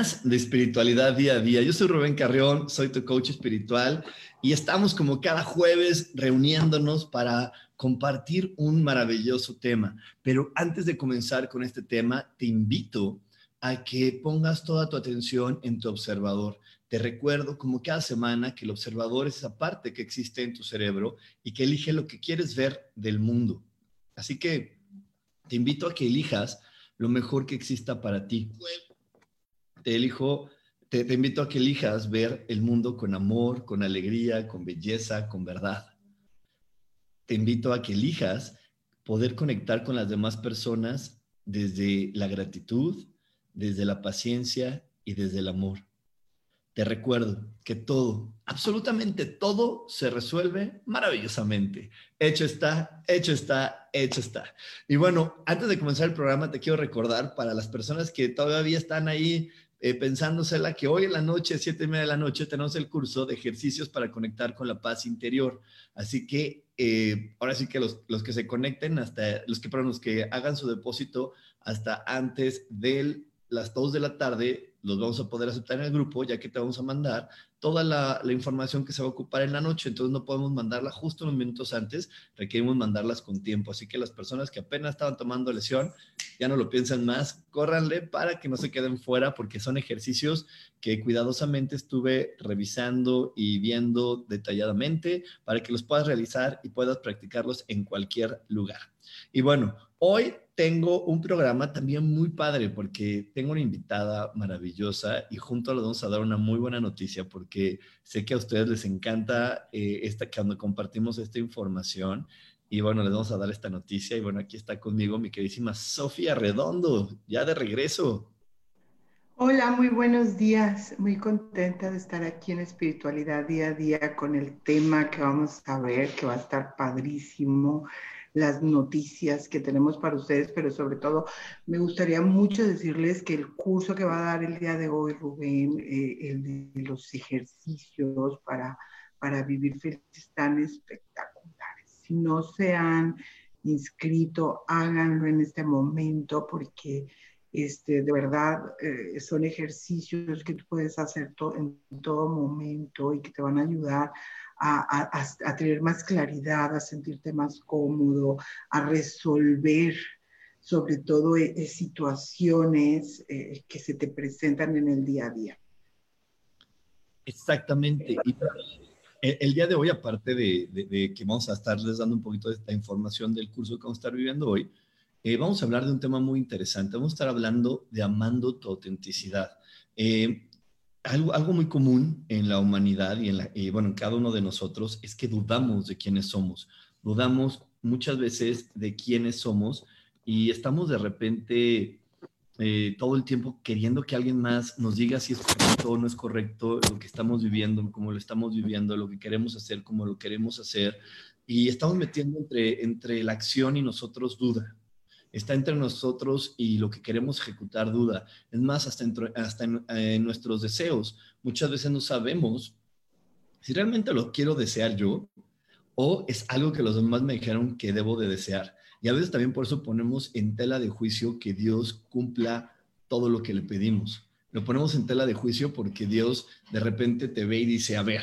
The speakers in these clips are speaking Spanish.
De espiritualidad día a día. Yo soy Rubén Carrión, soy tu coach espiritual y estamos como cada jueves reuniéndonos para compartir un maravilloso tema. Pero antes de comenzar con este tema, te invito a que pongas toda tu atención en tu observador. Te recuerdo como cada semana que el observador es esa parte que existe en tu cerebro y que elige lo que quieres ver del mundo. Así que te invito a que elijas lo mejor que exista para ti te elijo, te, invito a que elijas ver el mundo con amor, con alegría, con belleza, con verdad. Te invito a que elijas poder conectar con las demás personas desde la gratitud, desde la paciencia y desde el amor. Te recuerdo que todo, absolutamente todo se resuelve maravillosamente. Hecho está, hecho está, hecho está. Y bueno, antes de comenzar el programa, te quiero recordar para las personas que todavía están ahí eh, pensándosela que hoy en la noche, siete y media de la noche, tenemos el curso de ejercicios para conectar con la paz interior. Así que eh, ahora sí que los, los, que se conecten hasta, los que, los que hagan su depósito hasta antes de las 2 de la tarde, los vamos a poder aceptar en el grupo, ya que te vamos a mandar toda la, información que se va a ocupar en la noche, entonces no podemos mandarla justo unos minutos antes, requerimos mandarlas con tiempo, así que las personas que apenas estaban tomando lesión, ya no lo piensan más, córranle para que no se queden fuera, porque son ejercicios que cuidadosamente estuve revisando y viendo detalladamente para que los puedas realizar y puedas practicarlos en cualquier lugar. Y bueno, hoy tengo un programa también muy padre porque tengo una invitada maravillosa y juntos les vamos a dar una muy buena noticia porque sé que a ustedes les encanta eh, esta, cuando compartimos esta información y bueno, les vamos a dar esta noticia y bueno, aquí está conmigo mi queridísima Sofía Redondo, ya de regreso. Hola, muy buenos días. Muy contenta de estar aquí en Espiritualidad día a día con el tema que vamos a ver, que va a estar padrísimo las noticias que tenemos para ustedes, pero sobre todo me gustaría mucho decirles que el curso que va a dar el día de hoy, Rubén, eh, el de los ejercicios para, para vivir felices, están espectaculares. Si no se han inscrito, háganlo en este momento porque este, de verdad eh, son ejercicios que tú puedes hacer en todo momento y que te van a ayudar a, tener más claridad, a sentirte más cómodo, a resolver sobre todo eh, eh, situaciones eh, que se te presentan en el día a día. Exactamente. Y el, día de hoy, aparte de, que vamos a estarles dando un poquito de esta información del curso que vamos a estar viviendo hoy, vamos a hablar de un tema muy interesante. Vamos a estar hablando de amando tu autenticidad algo, algo muy común en la humanidad y, en la, bueno, en cada uno de nosotros es que dudamos de quiénes somos. Dudamos muchas veces de quiénes somos y estamos de repente eh, todo el tiempo queriendo que alguien más nos diga si es correcto o no es correcto lo que estamos viviendo, cómo lo estamos viviendo, lo que queremos hacer, cómo lo queremos hacer. Y estamos metiendo entre, entre la acción y nosotros duda está entre nosotros y lo que queremos ejecutar duda. Es más, hasta, en, nuestros deseos. Muchas veces no sabemos si realmente lo quiero desear yo o es algo que los demás me dijeron que debo de desear. Y a veces también por eso ponemos en tela de juicio que Dios cumpla todo lo que le pedimos. Lo ponemos en tela de juicio porque Dios de repente te ve y dice, a ver,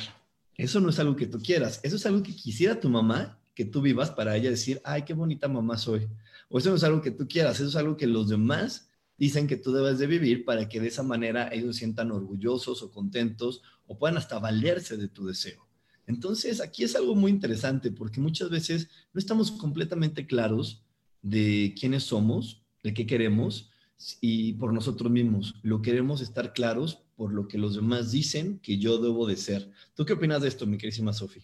eso no es algo que tú quieras, eso es algo que quisiera tu mamá que tú vivas para ella decir, ay, qué bonita mamá soy. O eso no es algo que tú quieras, eso es algo que los demás dicen que tú debes de vivir para que de esa manera ellos sientan orgullosos o contentos o puedan hasta valerse de tu deseo. Entonces, aquí es algo muy interesante porque muchas veces no estamos completamente claros de quiénes somos, de qué queremos y por nosotros mismos. Lo queremos estar claros por lo que los demás dicen que yo debo de ser. ¿Tú qué opinas de esto, mi querísima Sofía?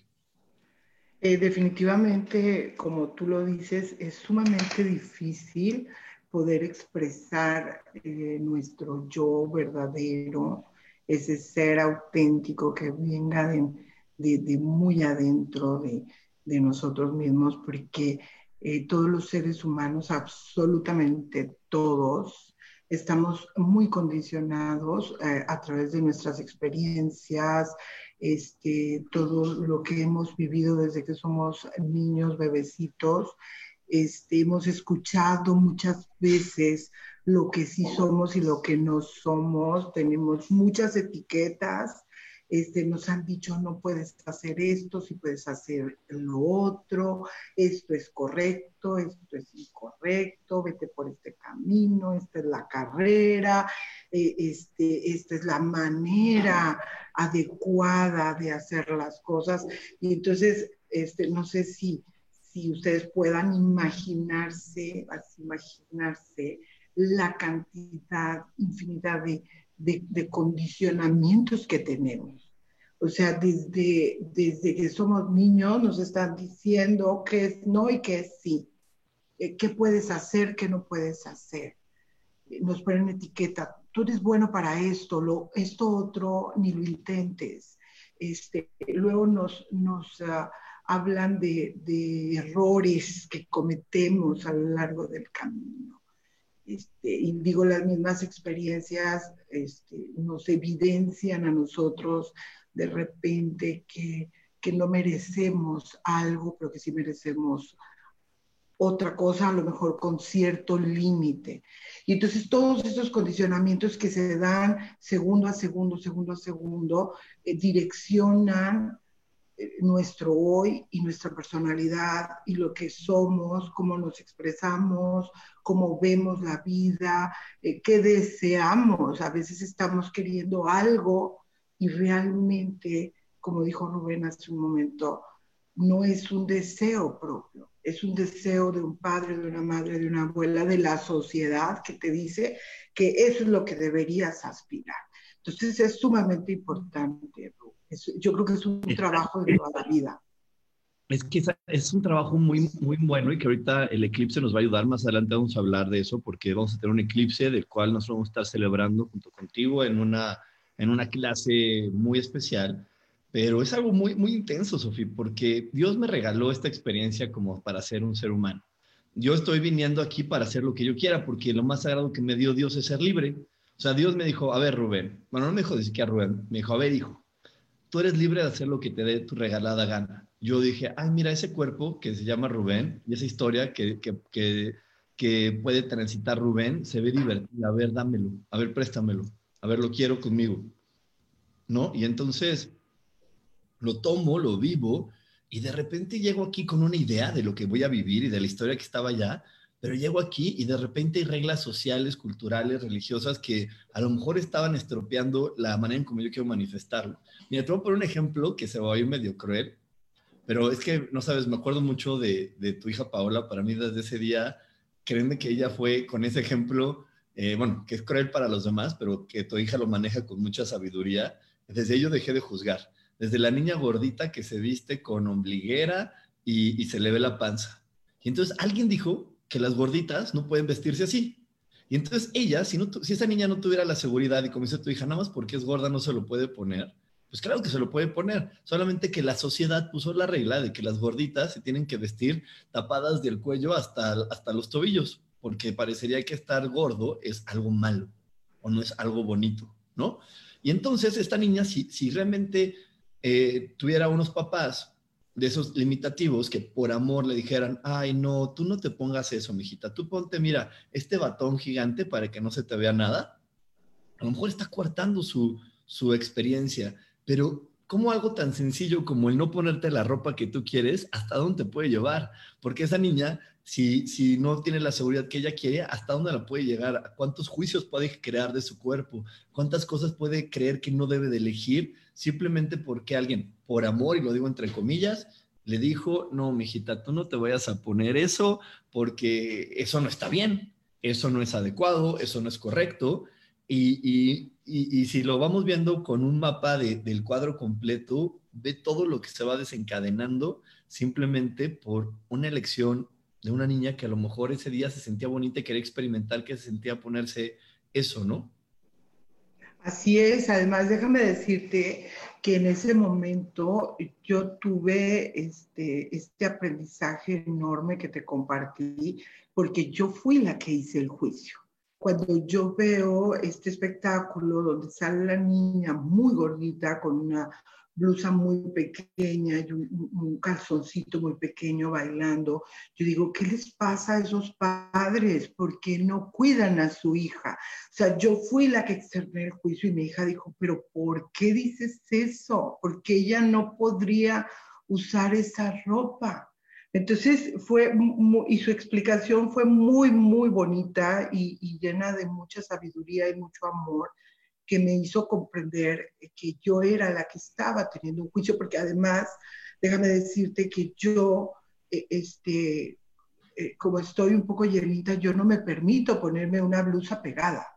Eh, definitivamente, como tú lo dices, es sumamente difícil poder expresar eh, nuestro yo verdadero, ese ser auténtico que venga de, muy adentro de, nosotros mismos, porque eh, todos los seres humanos, absolutamente todos, estamos muy condicionados a través de nuestras experiencias, este, todo lo que hemos vivido desde que somos niños, bebecitos. Este, hemos escuchado muchas veces lo que sí somos y lo que no somos. Tenemos muchas etiquetas este, nos han dicho no puedes hacer esto, si puedes hacer lo otro, esto es correcto, esto es incorrecto, vete por este camino, esta es la carrera, eh, este, esta es la manera adecuada de hacer las cosas. Y entonces, este, no sé si, si ustedes puedan imaginarse, imaginarse la cantidad, infinidad de de, condicionamientos que tenemos. O sea, desde, desde que somos niños nos están diciendo qué es no y qué es sí. Eh, ¿Qué puedes hacer, qué no puedes hacer? Eh, nos ponen etiqueta. Tú eres bueno para esto, lo, esto otro ni lo intentes. Este, luego nos, nos ah, hablan de, de errores que cometemos a lo largo del camino. Este, y digo, las mismas experiencias este, nos evidencian a nosotros de repente que, que, no merecemos algo, pero que sí merecemos otra cosa, a lo mejor con cierto límite. Y entonces todos esos condicionamientos que se dan segundo a segundo, segundo a segundo, eh, direccionan eh, nuestro hoy y nuestra personalidad y lo que somos, cómo nos expresamos, cómo vemos la vida, eh, qué deseamos. A veces estamos queriendo algo y realmente, como dijo Rubén hace un momento, no es un deseo propio, es un deseo de un padre, de una madre, de una abuela, de la sociedad que te dice que eso es lo que deberías aspirar. Entonces es sumamente importante, yo creo que es un trabajo de toda la vida. Es que es un trabajo muy, muy bueno y que ahorita el eclipse nos va a ayudar. Más adelante vamos a hablar de eso porque vamos a tener un eclipse del cual nos vamos a estar celebrando junto contigo en una, en una clase muy especial. Pero es algo muy, muy intenso, Sofía, porque Dios me regaló esta experiencia como para ser un ser humano. Yo estoy viniendo aquí para hacer lo que yo quiera porque lo más sagrado que me dio Dios es ser libre. O sea, Dios me dijo, a ver, Rubén, bueno, no me dijo decir que a Rubén, me dijo, a ver, hijo, tú eres libre de hacer lo que te dé tu regalada gana. Yo dije, ay, mira ese cuerpo que se llama Rubén y esa historia que, que, que, puede transitar Rubén, se ve divertida. A ver, dámelo, a ver, préstamelo, a ver, lo quiero conmigo. ¿No? Y entonces lo tomo, lo vivo y de repente llego aquí con una idea de lo que voy a vivir y de la historia que estaba allá pero llego aquí y de repente hay reglas sociales, culturales, religiosas que a lo mejor estaban estropeando la manera en como yo quiero manifestarlo. Mira, te voy a un ejemplo que se va a ir medio cruel, pero es que, no sabes, me acuerdo mucho de, de tu hija Paola, para mí desde ese día, créeme que ella fue con ese ejemplo, eh, bueno, que es cruel para los demás, pero que tu hija lo maneja con mucha sabiduría, desde ello dejé de juzgar, desde la niña gordita que se viste con ombliguera y, se le ve la panza. Y entonces alguien dijo que las gorditas no pueden vestirse así. Y entonces ella, si esa niña no tuviera la seguridad y como dice tu hija, nada más porque es gorda no se lo puede poner, pues claro que se lo puede poner, solamente que la sociedad puso la regla de que las gorditas se tienen que vestir tapadas del cuello hasta, hasta los tobillos, porque parecería que estar gordo es algo malo o no es algo bonito, ¿no? Y entonces esta niña, si, si realmente eh, tuviera unos papás de esos limitativos que por amor le dijeran, ay, no, tú no te pongas eso, mijita, tú ponte, mira, este batón gigante para que no se te vea nada, a lo mejor está coartando su, su experiencia, pero ¿cómo algo tan sencillo como el no ponerte la ropa que tú quieres, hasta dónde te puede llevar? Porque esa niña si, no tiene la seguridad que ella quiere, hasta dónde la puede llegar, cuántos juicios puede crear de su cuerpo, cuántas cosas puede creer que no debe de elegir simplemente porque alguien, por amor, y lo digo entre comillas, le dijo, no, mijita, tú no te vayas a poner eso porque eso no está bien, eso no es adecuado, eso no es correcto. Y, si lo vamos viendo con un mapa del cuadro completo, ve todo lo que se va desencadenando simplemente por una elección de una niña que a lo mejor ese día se sentía bonita y quería experimentar que se sentía ponerse eso, ¿no? Así es, además déjame decirte que en ese momento yo tuve este, este aprendizaje enorme que te compartí, porque yo fui la que hice el juicio. Cuando yo veo este espectáculo donde sale la niña muy gordita con una blusa muy pequeña y un, calzoncito muy pequeño bailando. Yo digo, ¿qué les pasa a esos padres? ¿Por qué no cuidan a su hija? O sea, yo fui la que externé el juicio y mi hija dijo, pero ¿por qué dices eso? Porque ella no podría usar esa ropa. Entonces fue, y su explicación fue muy, muy bonita y llena de mucha sabiduría y mucho amor que me hizo comprender que yo era la que estaba teniendo un juicio, porque además, déjame decirte que yo, eh, este, eh, como estoy un poco llenita, yo no me permito ponerme una blusa pegada.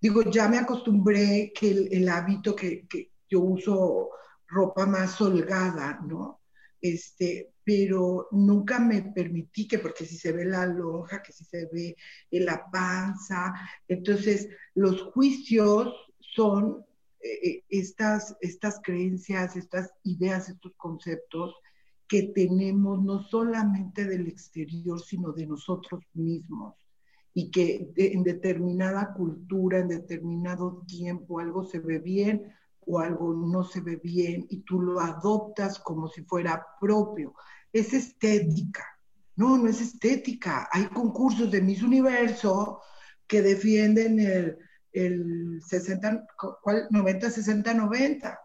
Digo, ya me acostumbré que el, hábito que, que, yo uso ropa más holgada, ¿no? Este, pero nunca me permití que, porque si se ve la lonja, que si se ve la panza, entonces los juicios son eh, eh, estas, estas creencias, estas ideas, estos conceptos que tenemos no solamente del exterior, sino de nosotros mismos. Y que en determinada cultura, en determinado tiempo, algo se ve bien o algo no se ve bien y tú lo adoptas como si fuera propio. Es estética. No, no es estética. Hay concursos de Miss Universo que defienden el, el 60, 90, 60, 90.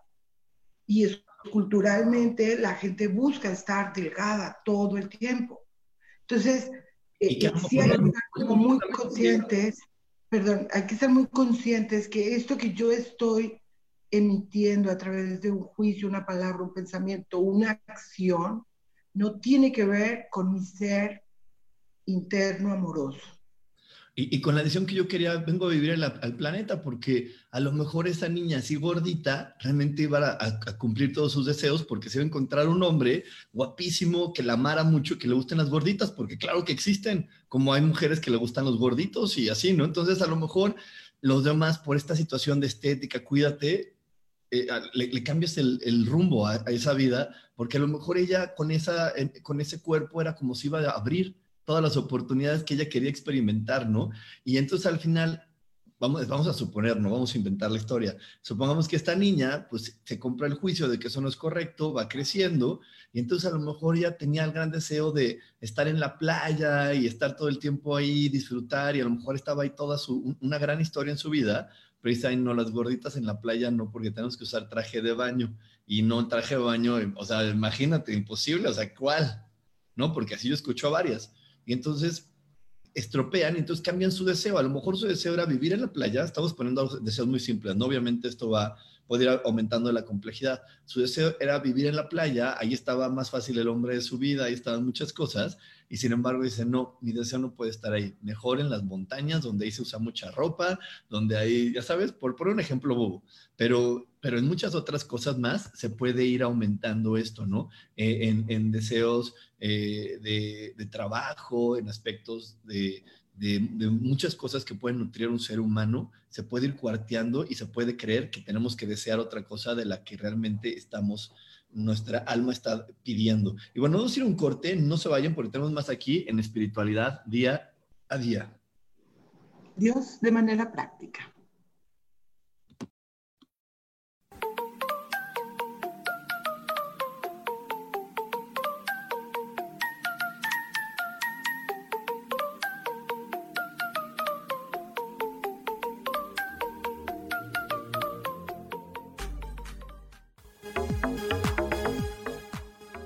Y es, culturalmente la gente busca estar delgada todo el tiempo. Entonces, eh, sí hay que estar muy conscientes, perdón, hay que estar muy conscientes que esto que yo estoy emitiendo a través de un juicio, una palabra, un pensamiento, una acción, no tiene que ver con mi ser interno amoroso. Y, con la decisión que yo quería, vengo a vivir al planeta, porque a lo mejor esa niña así gordita realmente iba a, cumplir todos sus deseos, porque se iba a encontrar un hombre guapísimo que la amara mucho, que le gusten las gorditas, porque claro que existen, como hay mujeres que le gustan los gorditos y así, ¿no? Entonces a lo mejor los demás, por esta situación de estética, cuídate, eh, le, cambias el, rumbo a, esa vida, porque a lo mejor ella con, esa, con ese cuerpo era como si iba a abrir todas las oportunidades que ella quería experimentar, ¿no? Y entonces al final, vamos, vamos a suponer, no vamos a inventar la historia, supongamos que esta niña, pues se compra el juicio de que eso no es correcto, va creciendo, y entonces a lo mejor ya tenía el gran deseo de estar en la playa y estar todo el tiempo ahí, disfrutar, y a lo mejor estaba ahí toda su, una gran historia en su vida, pero dice, no, las gorditas en la playa no, porque tenemos que usar traje de baño, y no traje de baño, o sea, imagínate, imposible, o sea, ¿cuál? ¿No? Porque así yo escucho a varias y entonces estropean y entonces cambian su deseo. A lo mejor su deseo era vivir en la playa, estamos poniendo deseos muy simples, ¿no? Obviamente esto va puede ir aumentando la complejidad. Su deseo era vivir en la playa, ahí estaba más fácil el hombre de su vida, ahí estaban muchas cosas, y sin embargo dice, no, mi deseo no puede estar ahí, mejor en las montañas, donde ahí se usa mucha ropa, donde ahí, ya sabes, por poner un ejemplo bobo, pero, pero en muchas otras cosas más se puede ir aumentando esto, ¿no? Eh, en, deseos eh, de, de trabajo, en aspectos de, de, muchas cosas que pueden nutrir un ser humano, se puede ir cuarteando y se puede creer que tenemos que desear otra cosa de la que realmente estamos, nuestra alma está pidiendo. Y bueno, vamos a ir un corte, no se vayan porque tenemos más aquí en espiritualidad día a día. Dios de manera práctica.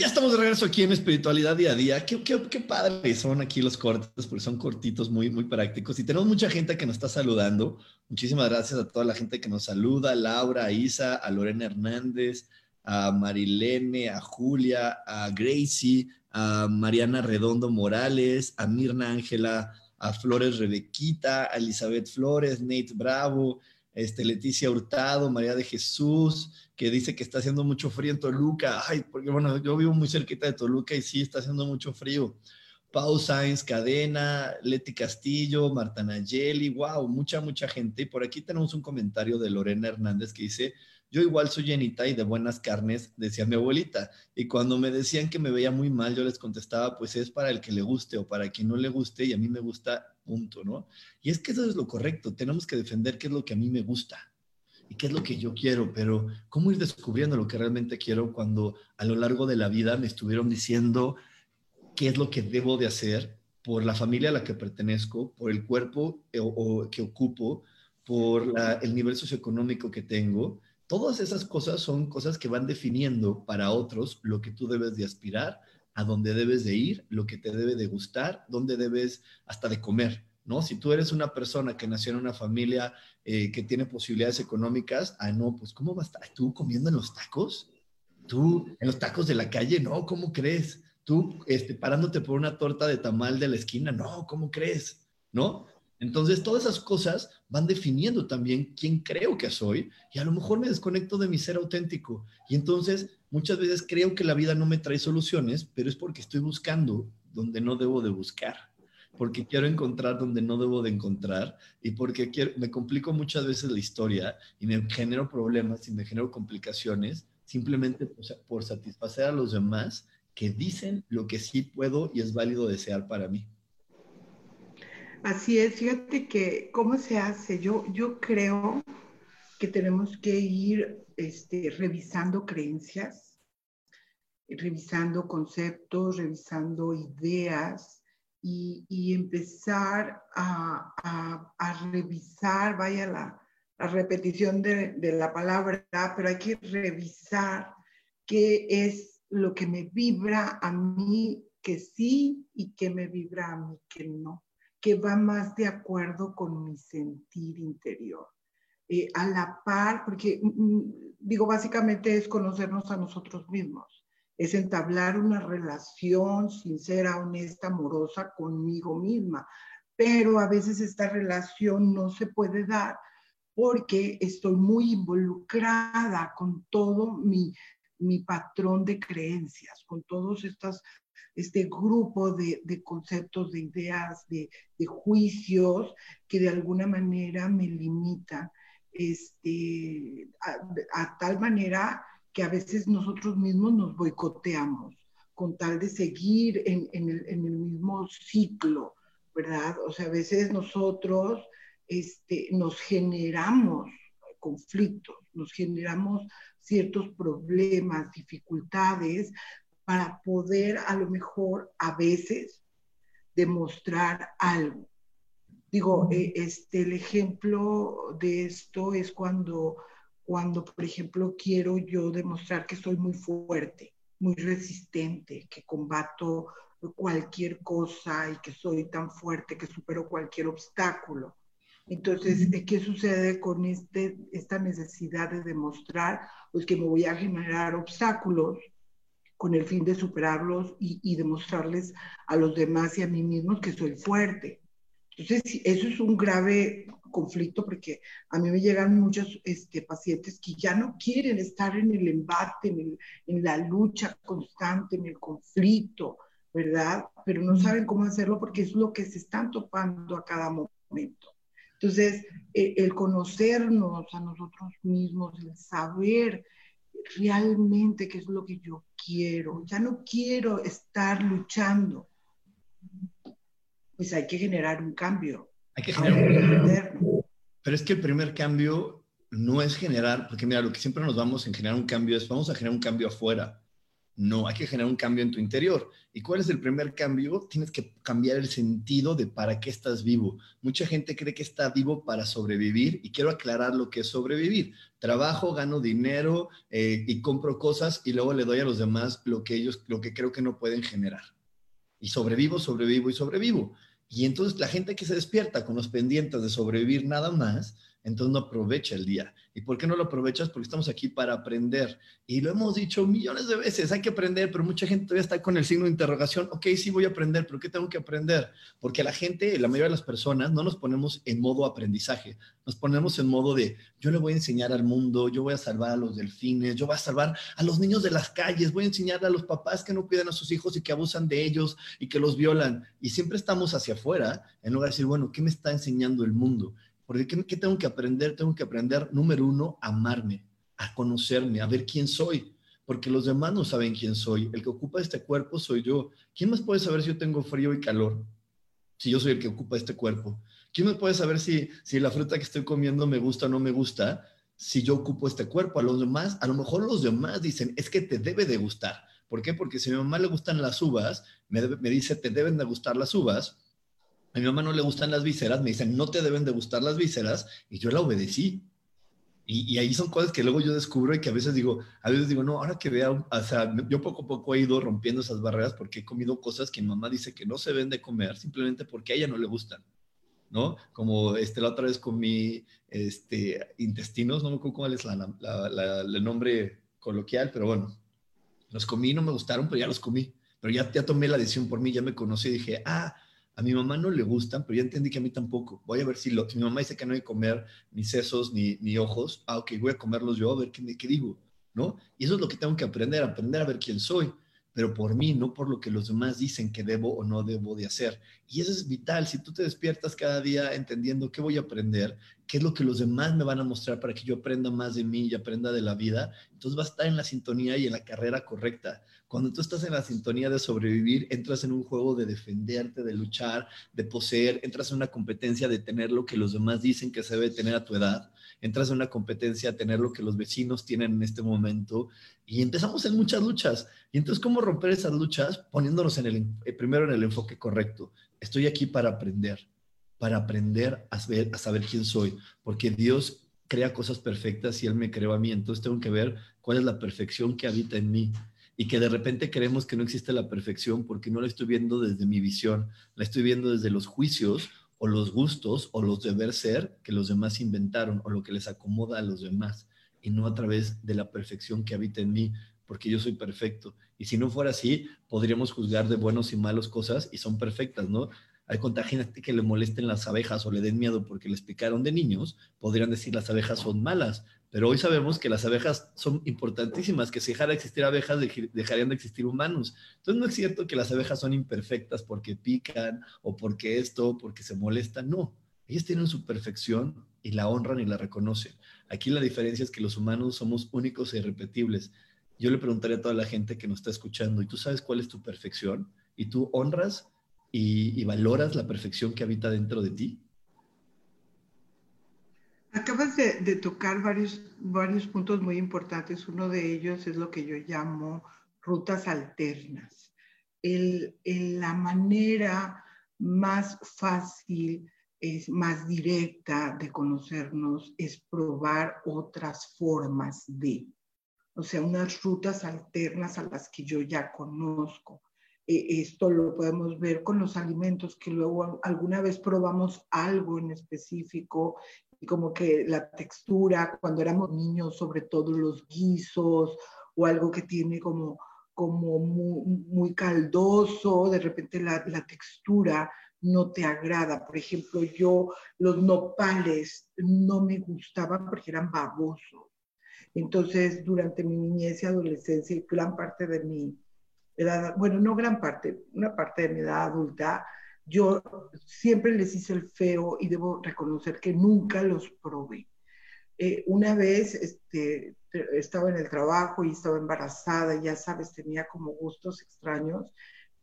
Ya estamos de regreso aquí en Espiritualidad Día a Día. Qué, qué, qué padres son aquí los cortes, porque son cortitos, muy, muy prácticos. Y tenemos mucha gente que nos está saludando. Muchísimas gracias a toda la gente que nos saluda, a Laura, a Isa, a Lorena Hernández, a Marilene, a Julia, a Gracie, a Mariana Redondo Morales, a Mirna Ángela, a Flores Rebequita, a Elizabeth Flores, Nate Bravo, este, Leticia Hurtado, María de Jesús, que dice que está haciendo mucho frío en Toluca. Ay, porque bueno, yo vivo muy cerquita de Toluca y sí está haciendo mucho frío. Pau Sainz, Cadena, Leti Castillo, Marta Nayeli, wow, mucha, mucha gente. Y por aquí tenemos un comentario de Lorena Hernández que dice, yo igual soy llenita y de buenas carnes, decía mi abuelita. Y cuando me decían que me veía muy mal, yo les contestaba, pues es para el que le guste o para quien no le guste y a mí me gusta Y es que eso es lo correcto, tenemos que defender qué es lo que a mí me gusta y qué es lo que yo quiero, pero ¿cómo ir descubriendo lo que realmente quiero cuando a lo largo de la vida me estuvieron diciendo qué es lo que debo de hacer por la familia a la que pertenezco, por el cuerpo eh, o, que ocupo, por el nivel socioeconómico que tengo? Todas esas cosas son cosas que van definiendo para otros lo que tú debes de aspirar a dónde debes de ir, lo que te debe de gustar, dónde debes hasta de comer, ¿no? Si tú eres una persona que nació en una familia eh, que tiene posibilidades económicas, ah, no, pues ¿cómo vas a estar tú comiendo en los tacos? ¿Tú en los tacos de la calle? No, ¿cómo crees? ¿Tú este, parándote por una torta de tamal de la esquina? No, ¿cómo crees? ¿No? Entonces, todas esas cosas van definiendo también quién creo que soy y a lo mejor me desconecto de mi ser auténtico. Y entonces, muchas veces creo que la vida no me trae soluciones, pero es porque estoy buscando donde no debo de buscar, porque quiero encontrar donde no debo de encontrar y porque me complico muchas veces la historia y me genero problemas y me genero complicaciones simplemente por satisfacer a los demás que dicen lo que sí puedo y es válido desear para mí. Así es, fíjate que cómo se hace. Yo, yo creo que tenemos que ir este, revisando creencias, revisando conceptos, revisando ideas y, empezar a, revisar, vaya la, repetición de, de la palabra, pero hay que revisar qué es lo que me vibra a mí que sí y qué me vibra a mí que no que va más de acuerdo con mi sentir interior. Eh, a la par, porque mm, mm, digo, básicamente es conocernos a nosotros mismos, es entablar una relación sincera, honesta, amorosa conmigo misma, pero a veces esta relación no se puede dar porque estoy muy involucrada con todo mi, mi patrón de creencias, con todos estas este grupo de, conceptos, de ideas, de, juicios que de alguna manera me limitan, este, a, tal manera que a veces nosotros mismos nos boicoteamos con tal de seguir en, el, en el mismo ciclo, ¿verdad? O sea, a veces nosotros este, nos generamos conflictos, nos generamos ciertos problemas, dificultades para poder a lo mejor a veces demostrar algo. Digo, eh, este, el ejemplo de esto es cuando, cuando, por ejemplo, quiero yo demostrar que soy muy fuerte, muy resistente, que combato cualquier cosa y que soy tan fuerte que supero cualquier obstáculo. Entonces, ¿qué sucede con este, esta necesidad de demostrar? Pues que me voy a generar obstáculos con el fin de superarlos y, demostrarles a los demás y a mí mismo que soy fuerte. Entonces, eso es un grave conflicto porque a mí me llegan muchos este, pacientes que ya no quieren estar en el embate, en, en la lucha constante, en el conflicto, ¿verdad? Pero no saben cómo hacerlo porque es lo que se están topando a cada momento. Entonces, eh, el conocernos a nosotros mismos, el saber realmente qué es lo que yo quiero, ya no quiero estar luchando, pues hay que generar un cambio. Hay que generar un cambio. Pero es que el primer cambio no es generar, porque mira, lo que siempre nos vamos en generar un cambio es, vamos a generar un cambio afuera. No, hay que generar un cambio en tu interior. ¿Y cuál es el primer cambio? Tienes que cambiar el sentido de para qué estás vivo. Mucha gente cree que está vivo para sobrevivir y quiero aclarar lo que es sobrevivir. Trabajo, gano dinero eh, y compro cosas y luego le doy a los demás lo que ellos, lo que creo que no pueden generar. Y sobrevivo, sobrevivo y sobrevivo. Y entonces la gente que se despierta con los pendientes de sobrevivir nada más, entonces no aprovecha el día. ¿Y por qué no lo aprovechas? Porque estamos aquí para aprender. Y lo hemos dicho millones de veces, hay que aprender, pero mucha gente todavía está con el signo de interrogación. Ok, sí voy a aprender, pero ¿qué tengo que aprender? Porque la gente, la mayoría de las personas, no nos ponemos en modo aprendizaje, nos ponemos en modo de yo le voy a enseñar al mundo, yo voy a salvar a los delfines, yo voy a salvar a los niños de las calles, voy a enseñar a los papás que no cuidan a sus hijos y que abusan de ellos y que los violan. Y siempre estamos hacia afuera en lugar de decir, bueno, ¿qué me está enseñando el mundo? Porque ¿qué, tengo que aprender? Tengo que aprender, número uno, amarme, a conocerme, a ver quién soy. Porque los demás no saben quién soy. El que ocupa este cuerpo soy yo. ¿Quién más puede saber si yo tengo frío y calor? Si yo soy el que ocupa este cuerpo. ¿Quién más puede saber si, si la fruta que estoy comiendo me gusta o no me gusta? Si yo ocupo este cuerpo. A los demás, a lo mejor los demás dicen, es que te debe de gustar. ¿Por qué? Porque si a mi mamá le gustan las uvas, me, me dice, te deben de gustar las uvas a mi mamá no le gustan las vísceras, me dicen, no te deben de gustar las vísceras, y yo la obedecí. Y, ahí son cosas que luego yo descubro y que a veces digo, a veces digo, no, ahora que vea, o sea, yo poco a poco he ido rompiendo esas barreras porque he comido cosas que mi mamá dice que no se ven de comer simplemente porque a ella no le gustan, ¿no? Como este, la otra vez comí este, intestinos, no me acuerdo cuál es el nombre coloquial, pero bueno, los comí, no me gustaron, pero ya los comí. Pero ya, ya tomé la decisión por mí, ya me conocí y dije, ah, a mi mamá no le gustan, pero ya entendí que a mí tampoco. Voy a ver si, lo, mi mamá dice que no hay que comer ni sesos ni, ni ojos. Ah, ok, voy a comerlos yo, a ver qué, qué digo, ¿no? Y eso es lo que tengo que aprender, aprender a ver quién soy pero por mí, no por lo que los demás dicen que debo o no debo de hacer. Y eso es vital. Si tú te despiertas cada día entendiendo qué voy a aprender, qué es lo que los demás me van a mostrar para que yo aprenda más de mí y aprenda de la vida, entonces va a estar en la sintonía y en la carrera correcta. Cuando tú estás en la sintonía de sobrevivir, entras en un juego de defenderte, de luchar, de poseer, entras en una competencia de tener lo que los demás dicen que se debe tener a tu edad entras en una competencia a tener lo que los vecinos tienen en este momento y empezamos en muchas luchas. Y entonces, ¿cómo romper esas luchas? Poniéndonos en el, eh, primero en el enfoque correcto. Estoy aquí para aprender, para aprender a saber, a saber quién soy, porque Dios crea cosas perfectas y Él me creó a mí, entonces tengo que ver cuál es la perfección que habita en mí y que de repente creemos que no existe la perfección porque no la estoy viendo desde mi visión, la estoy viendo desde los juicios o los gustos o los deber ser que los demás inventaron o lo que les acomoda a los demás y no a través de la perfección que habita en mí, porque yo soy perfecto. Y si no fuera así, podríamos juzgar de buenos y malos cosas y son perfectas, ¿no? Hay gente que le molesten las abejas o le den miedo porque les picaron de niños, podrían decir las abejas son malas, pero hoy sabemos que las abejas son importantísimas, que si dejara de existir abejas, dejarían de existir humanos. Entonces no es cierto que las abejas son imperfectas porque pican o porque esto, porque se molestan. No, ellas tienen su perfección y la honran y la reconocen. Aquí la diferencia es que los humanos somos únicos e irrepetibles. yo le preguntaría a toda la gente que nos está escuchando, ¿y tú sabes cuál es tu perfección? ¿Y tú honras y, valoras la perfección que habita dentro de ti? Acabas de, tocar varios, varios puntos muy importantes. Uno de ellos es lo que yo llamo rutas alternas. El, la manera más fácil, es más directa de conocernos es probar otras formas de, o sea, unas rutas alternas a las que yo ya conozco. E, esto lo podemos ver con los alimentos, que luego alguna vez probamos algo en específico y como que la textura, cuando éramos niños, sobre todo los guisos o algo que tiene como, como muy, caldoso, de repente la, la textura no te agrada. Por ejemplo, yo los nopales no me gustaban porque eran babosos. Entonces, durante mi niñez y adolescencia y gran parte de mi edad, bueno, no gran parte, una parte de mi edad adulta, yo siempre les hice el feo y debo reconocer que nunca los probé. Eh, una vez este, estaba en el trabajo y estaba embarazada, ya sabes, tenía como gustos extraños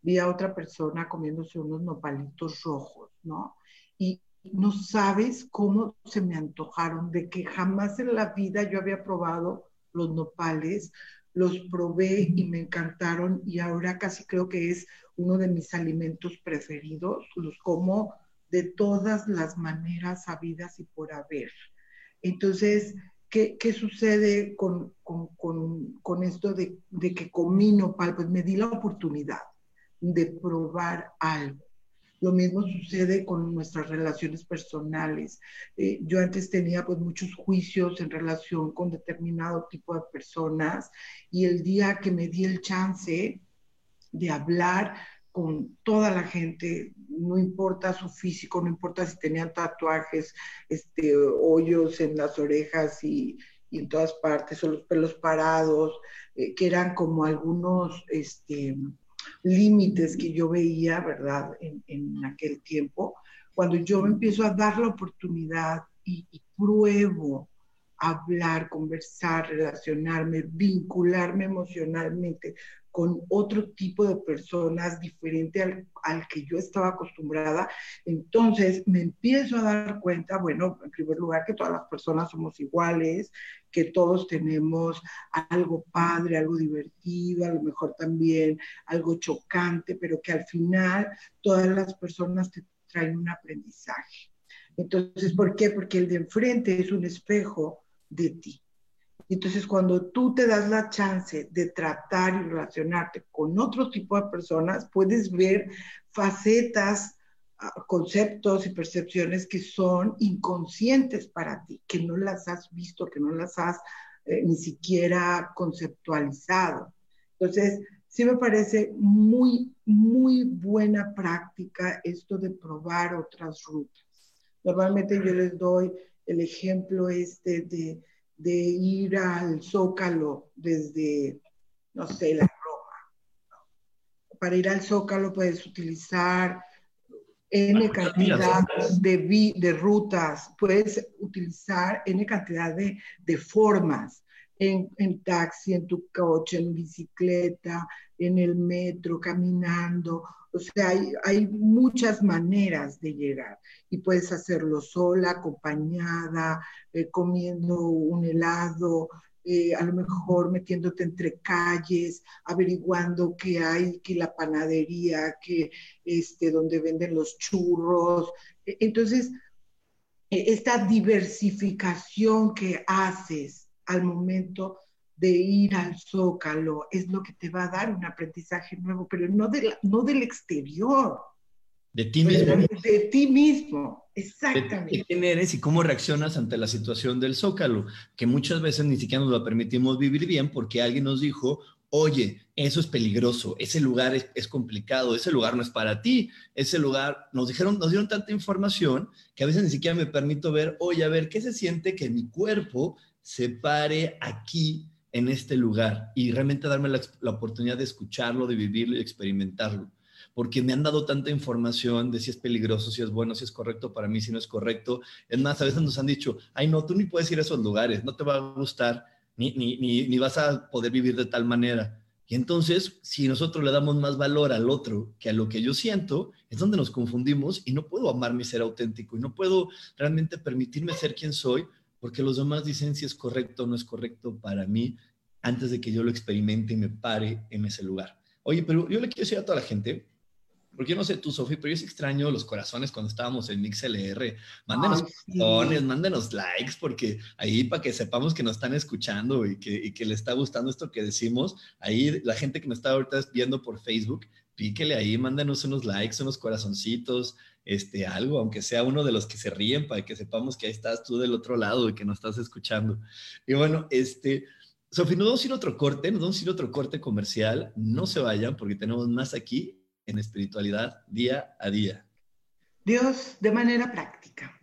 vi a otra persona comiéndose unos nopalitos rojos, ¿no? Y no sabes cómo se me antojaron, de que jamás en la vida yo había probado los nopales, los probé y me encantaron y ahora casi creo que es uno de mis alimentos preferidos, los como de todas las maneras habidas y por haber. Entonces, ¿qué, qué sucede con, con, con, con esto de, de, que comí nopal? Pues me di la oportunidad de probar algo. Lo mismo sucede con nuestras relaciones personales. Eh, yo antes tenía pues muchos juicios en relación con determinado tipo de personas y el día que me di el chance de hablar con toda la gente, no importa su físico, no importa si tenían tatuajes, este, hoyos en las orejas y, en todas partes, o los pelos parados, eh, que eran como algunos, este, límites que yo veía, ¿verdad?, en, aquel tiempo, cuando yo me empiezo a dar la oportunidad y, y pruebo hablar, conversar, relacionarme, vincularme emocionalmente con otro tipo de personas diferente al, que yo estaba acostumbrada, entonces me empiezo a dar cuenta, bueno, en primer lugar, que todas las personas somos iguales, que todos tenemos algo padre, algo divertido, a lo mejor también algo chocante, pero que al final todas las personas te traen un aprendizaje. Entonces, ¿por qué? Porque el de enfrente es un espejo de ti. Entonces, cuando tú te das la chance de tratar y relacionarte con otro tipo de personas, puedes ver facetas, ah, conceptos y percepciones que son inconscientes para ti, que no las has visto, que no las has eh, ni siquiera conceptualizado. Entonces, sí me parece muy, muy buena práctica esto de probar otras rutas. Normalmente yo les doy el ejemplo este de de ir al Zócalo desde, no sé, la Roma. Para ir al Zócalo puedes utilizar N cantidad de, de rutas, puedes utilizar N cantidad de, de formas. En, en, taxi, en tu coche, en bicicleta, en el metro, caminando. O sea, hay, muchas maneras de llegar y puedes hacerlo sola, acompañada, eh, comiendo un helado, eh, a lo mejor metiéndote entre calles, averiguando qué hay, que la panadería, que este, donde venden los churros. E, entonces, e, esta diversificación que haces al momento de ir al zócalo es lo que te va a dar un aprendizaje nuevo, pero no, de no del exterior. De ti mismo. De, ti mismo, exactamente. De quién eres y cómo reaccionas ante la situación del zócalo, que muchas veces ni siquiera nos lo permitimos vivir bien porque alguien nos dijo, oye, eso es peligroso, ese lugar es, es, complicado, ese lugar no es para ti, ese lugar, nos dijeron, nos dieron tanta información que a veces ni siquiera me permito ver, oye, a ver, ¿qué se siente que mi cuerpo se pare aquí en este lugar y realmente darme la, oportunidad de escucharlo, de vivirlo y experimentarlo. Porque me han dado tanta información de si es peligroso, si es bueno, si es correcto para mí, si no es correcto. Es más, a veces nos han dicho, ay, no, tú ni puedes ir a esos lugares, no te va a gustar. ni, ni, ni, ni vas a poder vivir de tal manera. Y entonces, si nosotros le damos más valor al otro que a lo que yo siento, es donde nos confundimos y no puedo amar mi ser auténtico y no puedo realmente permitirme ser quien soy porque los demás dicen si es correcto o no es correcto para mí antes de que yo lo experimente y me pare en ese lugar. Oye, pero yo le quiero decir a toda la gente porque yo no sé tú, Sofi, pero yo sí extraño los corazones cuando estábamos en MixLR. Mándenos corazones, mándenos likes, porque ahí para que sepamos que nos están escuchando y que, y que le está gustando esto que decimos. Ahí la gente que nos está ahorita viendo por Facebook, píquele ahí, mándenos unos likes, unos corazoncitos, este, algo, aunque sea uno de los que se ríen, para que sepamos que ahí estás tú del otro lado y que nos estás escuchando. Y bueno, este, Sofi, nos vamos a ir a otro corte, nos vamos a ir a otro corte comercial. No se vayan porque tenemos más aquí en espiritualidad día a día? Dios de manera práctica.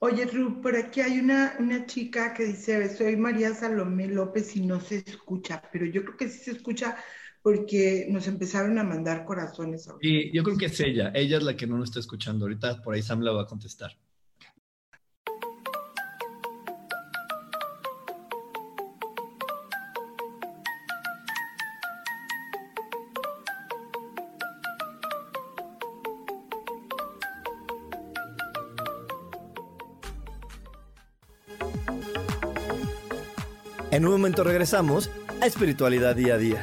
Oye, Ru, por aquí hay una, una chica que dice, soy María Salomé López y no se escucha, pero yo creo que sí se escucha porque nos empezaron a mandar corazones. Y yo creo que es ella, ella es la que no nos está escuchando. Ahorita por ahí Sam la va a contestar. En un momento regresamos a Espiritualidad Día a Día.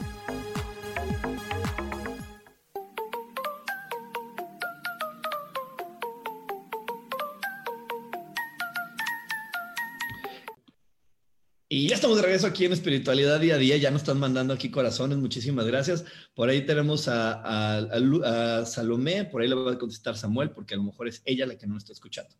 Y ya estamos de regreso aquí en Espiritualidad Día a Día. Ya nos están mandando aquí corazones. Muchísimas gracias. Por ahí tenemos a, Salomé. Por ahí le va a contestar Samuel, porque a lo mejor es ella la que no está escuchando.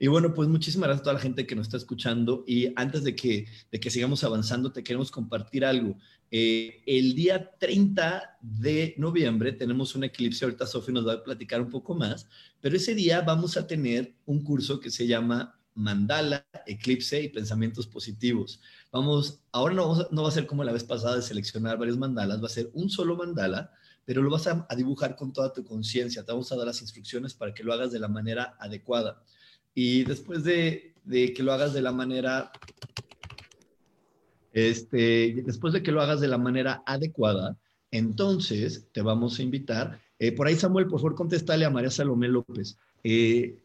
Y bueno, pues muchísimas gracias a toda la gente que nos está escuchando. Y antes de que, de que sigamos avanzando, te queremos compartir algo. Eh, el día 30 de noviembre tenemos un eclipse. Ahorita Sofi nos va a platicar un poco más. Pero ese día vamos a tener un curso que se llama mandala, eclipse y pensamientos positivos. Vamos, ahora no, no va a ser como la vez pasada de seleccionar varios mandalas, va a ser un solo mandala, pero lo vas a, dibujar con toda tu conciencia. Te vamos a dar las instrucciones para que lo hagas de la manera adecuada. Y después de, que lo hagas de la manera, este, después de que lo hagas de la manera adecuada, entonces te vamos a invitar. Eh, por ahí, Samuel, por favor, contéstale a María Salomé López. Eh,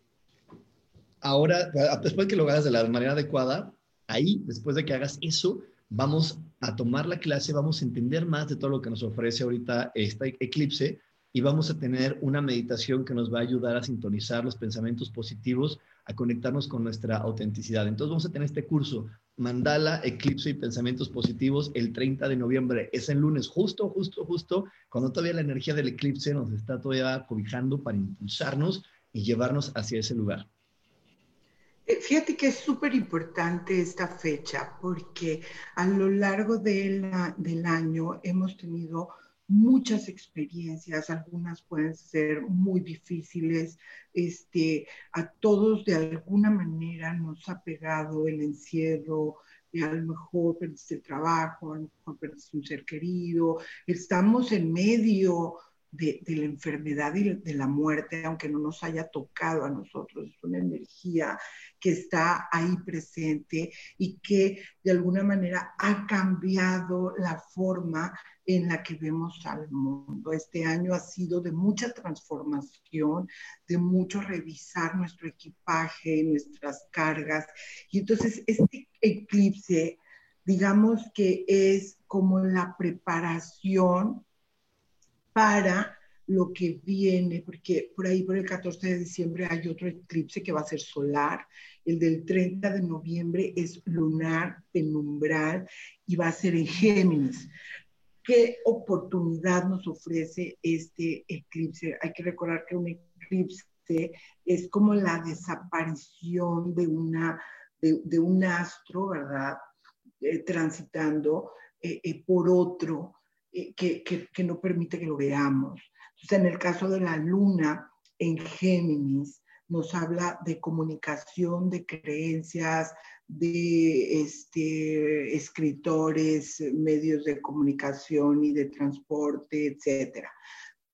ahora, después de que lo hagas de la manera adecuada, ahí, después de que hagas eso, vamos a tomar la clase, vamos a entender más de todo lo que nos ofrece ahorita este eclipse y vamos a tener una meditación que nos va a ayudar a sintonizar los pensamientos positivos, a conectarnos con nuestra autenticidad. Entonces vamos a tener este curso Mandala, Eclipse y Pensamientos Positivos el 30 de noviembre. Es el lunes, justo, justo, justo, cuando todavía la energía del eclipse nos está todavía cobijando para impulsarnos y llevarnos hacia ese lugar. Eh, fíjate que es súper importante esta fecha porque a lo largo del año hemos tenido muchas experiencias, algunas pueden ser muy difíciles, este, a todos de alguna manera nos ha pegado el encierro, a lo mejor perdiste el trabajo, a lo mejor perdiste un ser querido, estamos en medio de, la enfermedad y de la muerte, aunque no nos haya tocado a nosotros, es una energía que está ahí presente y que de alguna manera ha cambiado la forma en la que vemos al mundo. Este año ha sido de mucha transformación, de mucho revisar nuestro equipaje, nuestras cargas. Y entonces este eclipse, digamos que es como la preparación para lo que viene, porque por ahí por el 14 de diciembre hay otro eclipse que va a ser solar, el del 30 de noviembre es lunar, penumbral y va a ser en Géminis. ¿Qué oportunidad nos ofrece este eclipse? Hay que recordar que un eclipse es como la desaparición de, una, de, un astro, ¿verdad? Eh, transitando eh, eh, por otro que, que no permite que lo veamos. Entonces, en el caso de la luna en Géminis, nos habla de comunicación, de creencias, de este, escritores, medios de comunicación y de transporte, etcétera.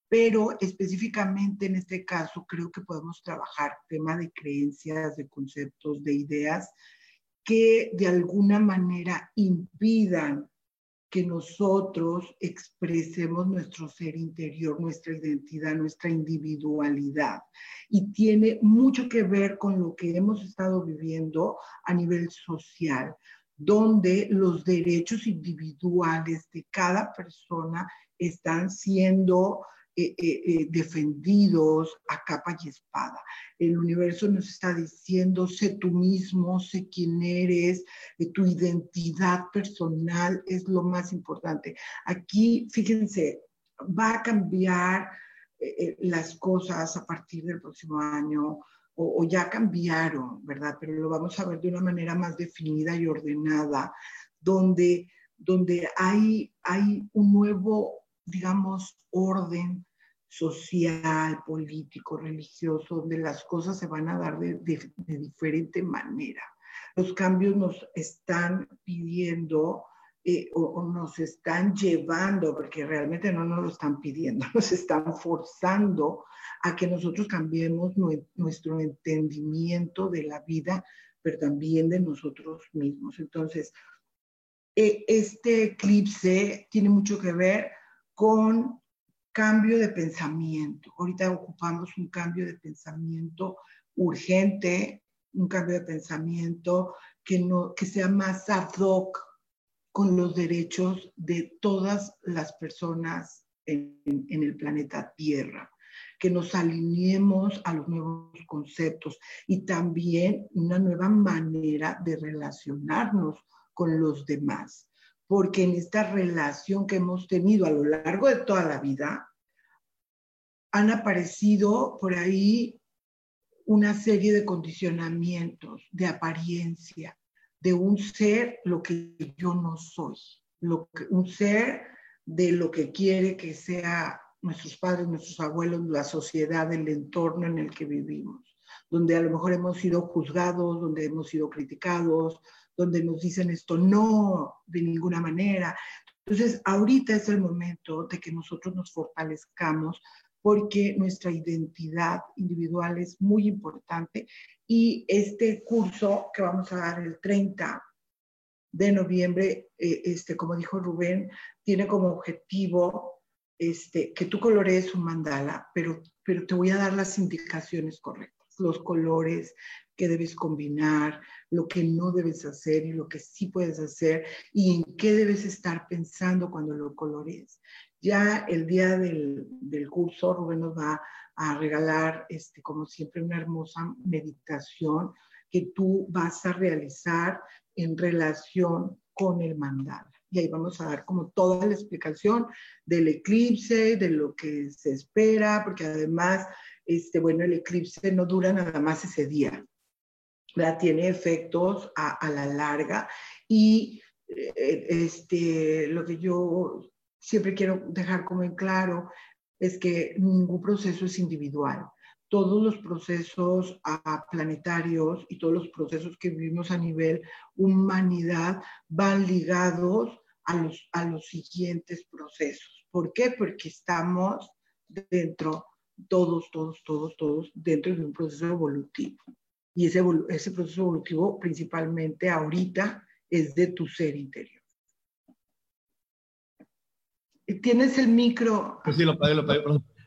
Pero específicamente en este caso creo que podemos trabajar tema de creencias, de conceptos, de ideas que de alguna manera impidan que nosotros expresemos nuestro ser interior, nuestra identidad, nuestra individualidad. Y tiene mucho que ver con lo que hemos estado viviendo a nivel social, donde los derechos individuales de cada persona están siendo eh, eh, eh, defendidos a capa y espada. El universo nos está diciendo, sé tú mismo, sé quién eres, tu identidad personal es lo más importante. Aquí, fíjense, va a cambiar las cosas a partir del próximo año. O, o, ya cambiaron, ¿verdad? Pero lo vamos a ver de una manera más definida y ordenada, donde, donde hay, hay un nuevo digamos, orden social, político, religioso, donde las cosas se van a dar de, diferente manera. Los cambios nos están pidiendo eh, o, nos están llevando, porque realmente no nos lo están pidiendo, nos están forzando a que nosotros cambiemos nuestro entendimiento de la vida, pero también de nosotros mismos. Entonces, eh, este eclipse tiene mucho que ver con cambio de pensamiento. Ahorita ocupamos un cambio de pensamiento urgente, un cambio de pensamiento que, no, que sea más ad hoc con los derechos de todas las personas en, en el planeta Tierra, que nos alineemos a los nuevos conceptos y también una nueva manera de relacionarnos con los demás porque en esta relación que hemos tenido a lo largo de toda la vida, han aparecido por ahí una serie de condicionamientos, de apariencia, de un ser lo que yo no soy, lo que, un ser de lo que quiere que sea nuestros padres, nuestros abuelos, la sociedad, el entorno en el que vivimos, donde a lo mejor hemos sido juzgados, donde hemos sido criticados, donde nos dicen esto no, de ninguna manera. Entonces, ahorita es el momento de que nosotros nos fortalezcamos porque nuestra identidad individual es muy importante y este curso que vamos a dar el 30 de noviembre, eh, este, como dijo Rubén, tiene como objetivo este, que tú colorees un mandala, pero, pero te voy a dar las indicaciones correctas, los colores, qué debes combinar, lo que no debes hacer y lo que sí puedes hacer y en qué debes estar pensando cuando lo colores. Ya el día del, del curso, Rubén nos va a regalar, este, como siempre, una hermosa meditación que tú vas a realizar en relación con el mandala. Y ahí vamos a dar como toda la explicación del eclipse, de lo que se espera, porque además, este, bueno, el eclipse no dura nada más ese día, Tiene efectos a, a la larga y eh, este, lo que yo siempre quiero dejar como en claro es que ningún proceso es individual. Todos los procesos planetarios y todos los procesos que vivimos a nivel humanidad van ligados a los, a los siguientes procesos. ¿Por qué? Porque estamos dentro, todos, todos, todos, todos, dentro de un proceso evolutivo. Y ese, ese proceso evolutivo principalmente ahorita es de tu ser interior. Tienes el micro. Pues sí, lo pagué, lo pagué,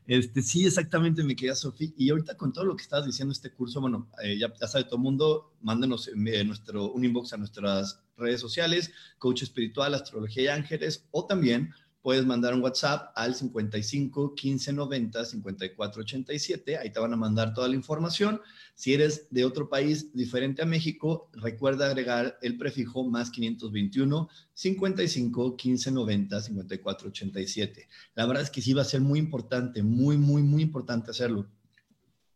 Este, sí, exactamente, mi querida Sofía. Y ahorita con todo lo que estás diciendo este curso, bueno, eh, ya, sabe todo el mundo, mándenos nuestro, un inbox a nuestras redes sociales, Coach Espiritual, Astrología y Ángeles, o también puedes mandar un WhatsApp al 55 15 90 54 87. Ahí te van a mandar toda la información. Si eres de otro país diferente a México, recuerda agregar el prefijo más 521 55 15 90 54 87. La verdad es que sí va a ser muy importante, muy, muy, muy importante hacerlo.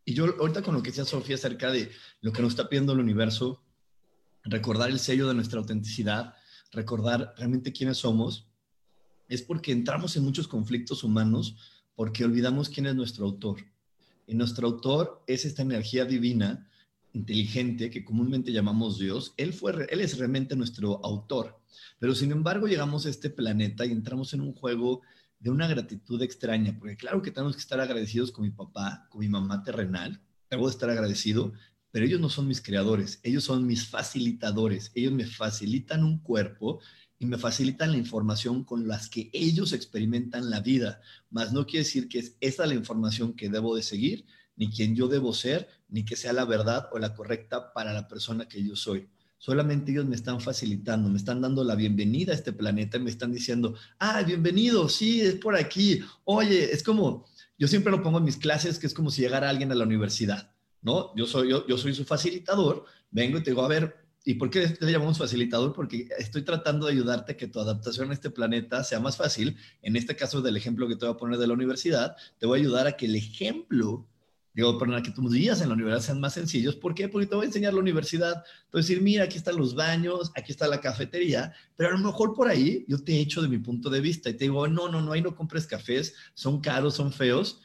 Y yo ahorita con lo que decía Sofía acerca de lo que nos está pidiendo el universo, recordar el sello de nuestra autenticidad, recordar realmente quiénes somos es porque entramos en muchos conflictos humanos porque olvidamos quién es nuestro autor. Y nuestro autor es esta energía divina, inteligente, que comúnmente llamamos Dios. Él, fue, él es realmente nuestro autor. Pero sin embargo llegamos a este planeta y entramos en un juego de una gratitud extraña, porque claro que tenemos que estar agradecidos con mi papá, con mi mamá terrenal, debo de estar agradecido, pero ellos no son mis creadores, ellos son mis facilitadores, ellos me facilitan un cuerpo y me facilitan la información con las que ellos experimentan la vida, más no quiere decir que es esa la información que debo de seguir, ni quien yo debo ser, ni que sea la verdad o la correcta para la persona que yo soy. Solamente ellos me están facilitando, me están dando la bienvenida a este planeta y me están diciendo, ah, bienvenido, sí, es por aquí. Oye, es como, yo siempre lo pongo en mis clases, que es como si llegara alguien a la universidad, ¿no? Yo soy, yo, yo soy su facilitador, vengo y te digo, a ver, ¿Y por qué le llamamos facilitador? Porque estoy tratando de ayudarte a que tu adaptación a este planeta sea más fácil. En este caso del ejemplo que te voy a poner de la universidad, te voy a ayudar a que el ejemplo, digo, para que tus días en la universidad sean más sencillos. ¿Por qué? Porque te voy a enseñar la universidad. Te voy a decir, mira, aquí están los baños, aquí está la cafetería, pero a lo mejor por ahí yo te he hecho de mi punto de vista y te digo, no, no, no, ahí no compres cafés, son caros, son feos.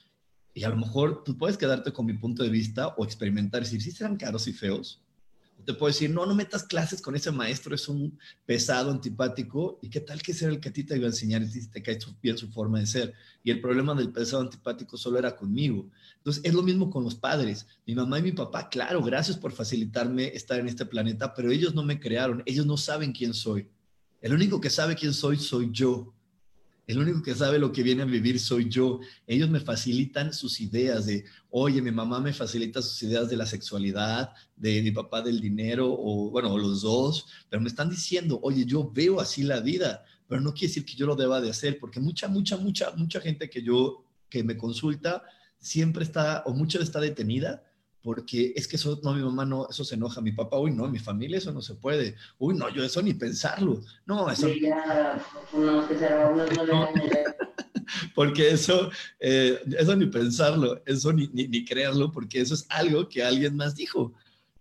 Y a lo mejor tú puedes quedarte con mi punto de vista o experimentar y decir, sí serán caros y feos, te puedo decir, no, no metas clases con ese maestro, es un pesado, antipático, y qué tal que sea el que a ti te iba a enseñar y te cae bien su forma de ser. Y el problema del pesado antipático solo era conmigo. Entonces, es lo mismo con los padres. Mi mamá y mi papá, claro, gracias por facilitarme estar en este planeta, pero ellos no me crearon, ellos no saben quién soy. El único que sabe quién soy soy yo. El único que sabe lo que viene a vivir soy yo. Ellos me facilitan sus ideas de, oye, mi mamá me facilita sus ideas de la sexualidad, de mi papá del dinero, o bueno, los dos, pero me están diciendo, oye, yo veo así la vida, pero no quiere decir que yo lo deba de hacer, porque mucha, mucha, mucha, mucha gente que yo, que me consulta, siempre está, o mucha está detenida porque es que eso, no, mi mamá no, eso se enoja, mi papá, uy, no, mi familia eso no se puede, uy, no, yo eso ni pensarlo, no, eso... porque eso, eh, eso ni pensarlo, eso ni, ni, creerlo, porque eso es algo que alguien más dijo.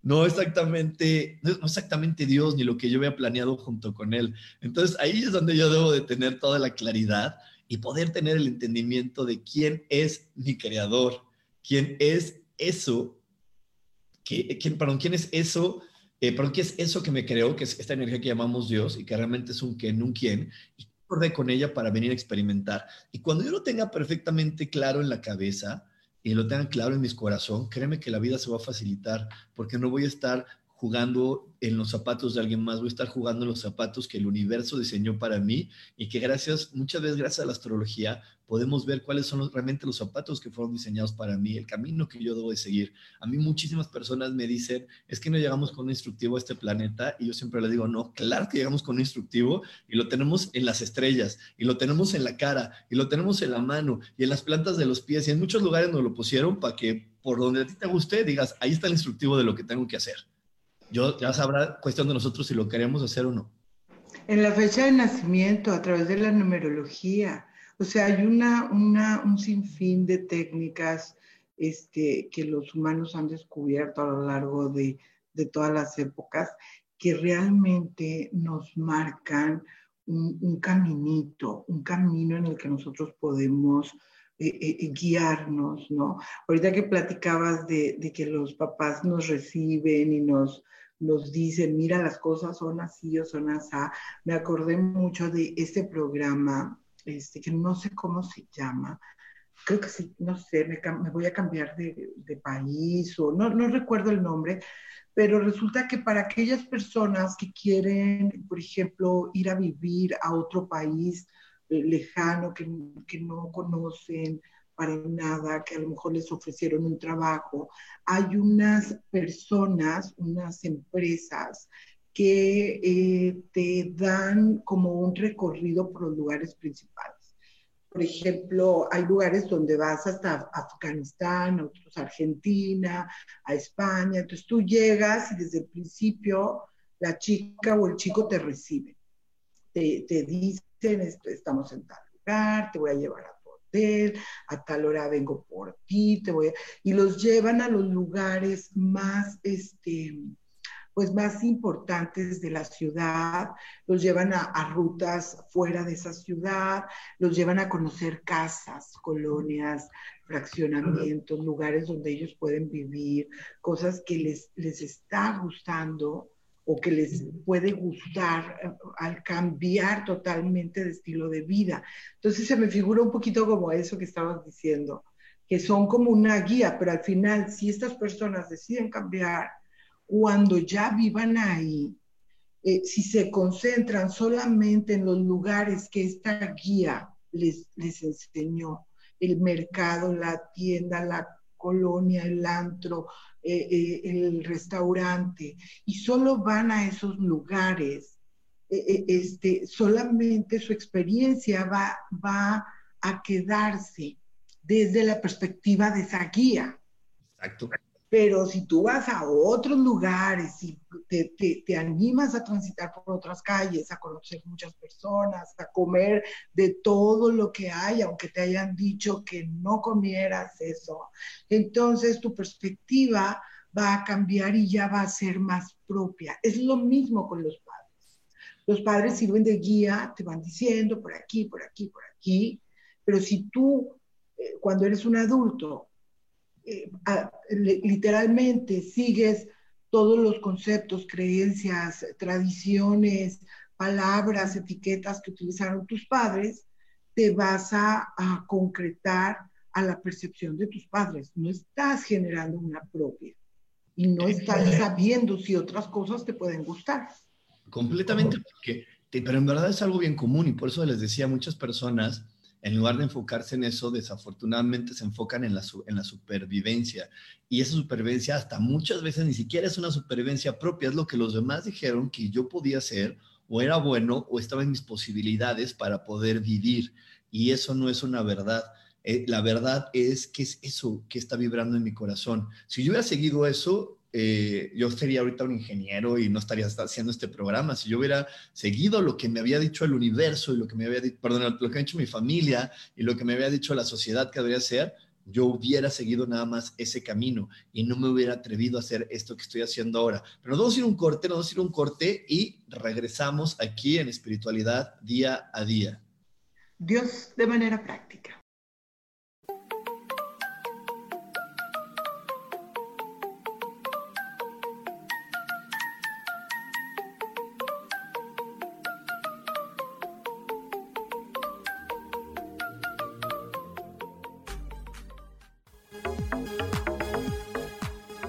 No exactamente, no exactamente Dios ni lo que yo había planeado junto con Él. Entonces ahí es donde yo debo de tener toda la claridad y poder tener el entendimiento de quién es mi creador, quién es eso ¿quién, perdón, ¿quién es eso? Eh, perdón, ¿qué es eso que me creó? Que es esta energía que llamamos Dios y que realmente es un quién, un quién. Y acordé con ella para venir a experimentar. Y cuando yo lo tenga perfectamente claro en la cabeza y lo tenga claro en mi corazón, créeme que la vida se va a facilitar porque no voy a estar jugando en los zapatos de alguien más, voy a estar jugando en los zapatos que el universo diseñó para mí y que gracias, muchas veces gracias a la astrología, podemos ver cuáles son realmente los zapatos que fueron diseñados para mí, el camino que yo debo de seguir. A mí muchísimas personas me dicen, es que no llegamos con un instructivo a este planeta y yo siempre les digo, no, claro que llegamos con un instructivo y lo tenemos en las estrellas y lo tenemos en la cara y lo tenemos en la mano y en las plantas de los pies y en muchos lugares nos lo pusieron para que por donde a ti te guste digas, ahí está el instructivo de lo que tengo que hacer. Yo ya sabrá cuestión de nosotros si lo queremos hacer o no. En la fecha de nacimiento, a través de la numerología, o sea, hay una, una, un sinfín de técnicas este, que los humanos han descubierto a lo largo de, de todas las épocas que realmente nos marcan un, un, caminito, un camino en el que nosotros podemos eh, eh, eh, guiarnos, ¿no? Ahorita que platicabas de, que los papás nos reciben y nos, nos dicen, mira, las cosas son así o son así, me acordé mucho de este programa, este, que no sé cómo se llama, creo que sí, no sé, me, voy a cambiar de, país o no, recuerdo el nombre, pero resulta que para aquellas personas que quieren, por ejemplo, ir a vivir a otro país lejano, que, que no conocen, para nada, que a lo mejor les ofrecieron un trabajo. Hay unas personas, unas empresas que eh, te dan como un recorrido por los lugares principales. Por ejemplo, hay lugares donde vas hasta Afganistán, otros Argentina, a España. Entonces tú llegas y desde el principio la chica o el chico te recibe. Te, dicen, estamos en tal lugar, te voy a llevar a tu hotel, a tal hora vengo por ti, te voy a... Y los llevan a los lugares más, este, pues más importantes de la ciudad, los llevan a, rutas fuera de esa ciudad, los llevan a conocer casas, colonias, fraccionamientos, lugares donde ellos pueden vivir, cosas que les, les está gustando o que les puede gustar eh, al cambiar totalmente de estilo de vida. Entonces se me figura un poquito como eso que estabas diciendo, que son como una guía, pero al final si estas personas deciden cambiar, cuando ya vivan ahí, eh, si se concentran solamente en los lugares que esta guía les, les enseñó, el mercado, la tienda, la colonia, el antro, eh, eh, el restaurante, y solo van a esos lugares, este, solamente su experiencia va, va a quedarse desde la perspectiva de esa guía. Exacto. Pero si tú vas a otros lugares y te, te, te, animas a transitar por otras calles, a conocer muchas personas, a comer de todo lo que hay, aunque te hayan dicho que no comieras eso, entonces tu perspectiva va a cambiar y ya va a ser más propia. Es lo mismo con los padres. Los padres sirven de guía, te van diciendo por aquí, por aquí, por aquí, pero si tú, eh, cuando eres un adulto, eh, literalmente sigues todos los conceptos, creencias, tradiciones, palabras, etiquetas que utilizaron tus padres, te vas a, a, concretar a la percepción de tus padres. No estás generando una propia y no estás sabiendo si otras cosas te pueden gustar. Completamente, porque, pero en verdad es algo bien común y por eso les decía a muchas personas, en lugar de enfocarse en eso, desafortunadamente se enfocan en la, en la supervivencia. Y esa supervivencia hasta muchas veces ni siquiera es una supervivencia propia, es lo que los demás dijeron que yo podía hacer o era bueno o estaba en mis posibilidades para poder vivir. Y eso no es una verdad. Eh, la verdad es que es eso que está vibrando en mi corazón. Si yo hubiera seguido eso, eh, yo sería ahorita un ingeniero y no estaría haciendo este programa. Si yo hubiera seguido lo que me había dicho el universo y lo que me había dicho, perdón, lo que ha dicho mi familia y lo que me había dicho la sociedad que debería ser, yo hubiera seguido nada más ese camino y no me hubiera atrevido a hacer esto que estoy haciendo ahora. Pero nos vamos a ir un corte, nos vamos a ir un corte y regresamos aquí en espiritualidad día a día. Dios de manera práctica.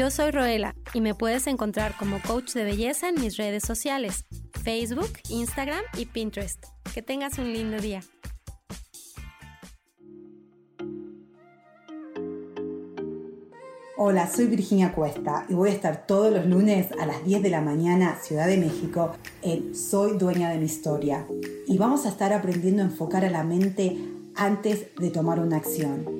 Yo soy Roela y me puedes encontrar como coach de belleza en mis redes sociales, Facebook, Instagram y Pinterest. Que tengas un lindo día. Hola, soy Virginia Cuesta y voy a estar todos los lunes a las 10 de la mañana, Ciudad de México, en Soy Dueña de mi Historia. Y vamos a estar aprendiendo a enfocar a la mente antes de tomar una acción.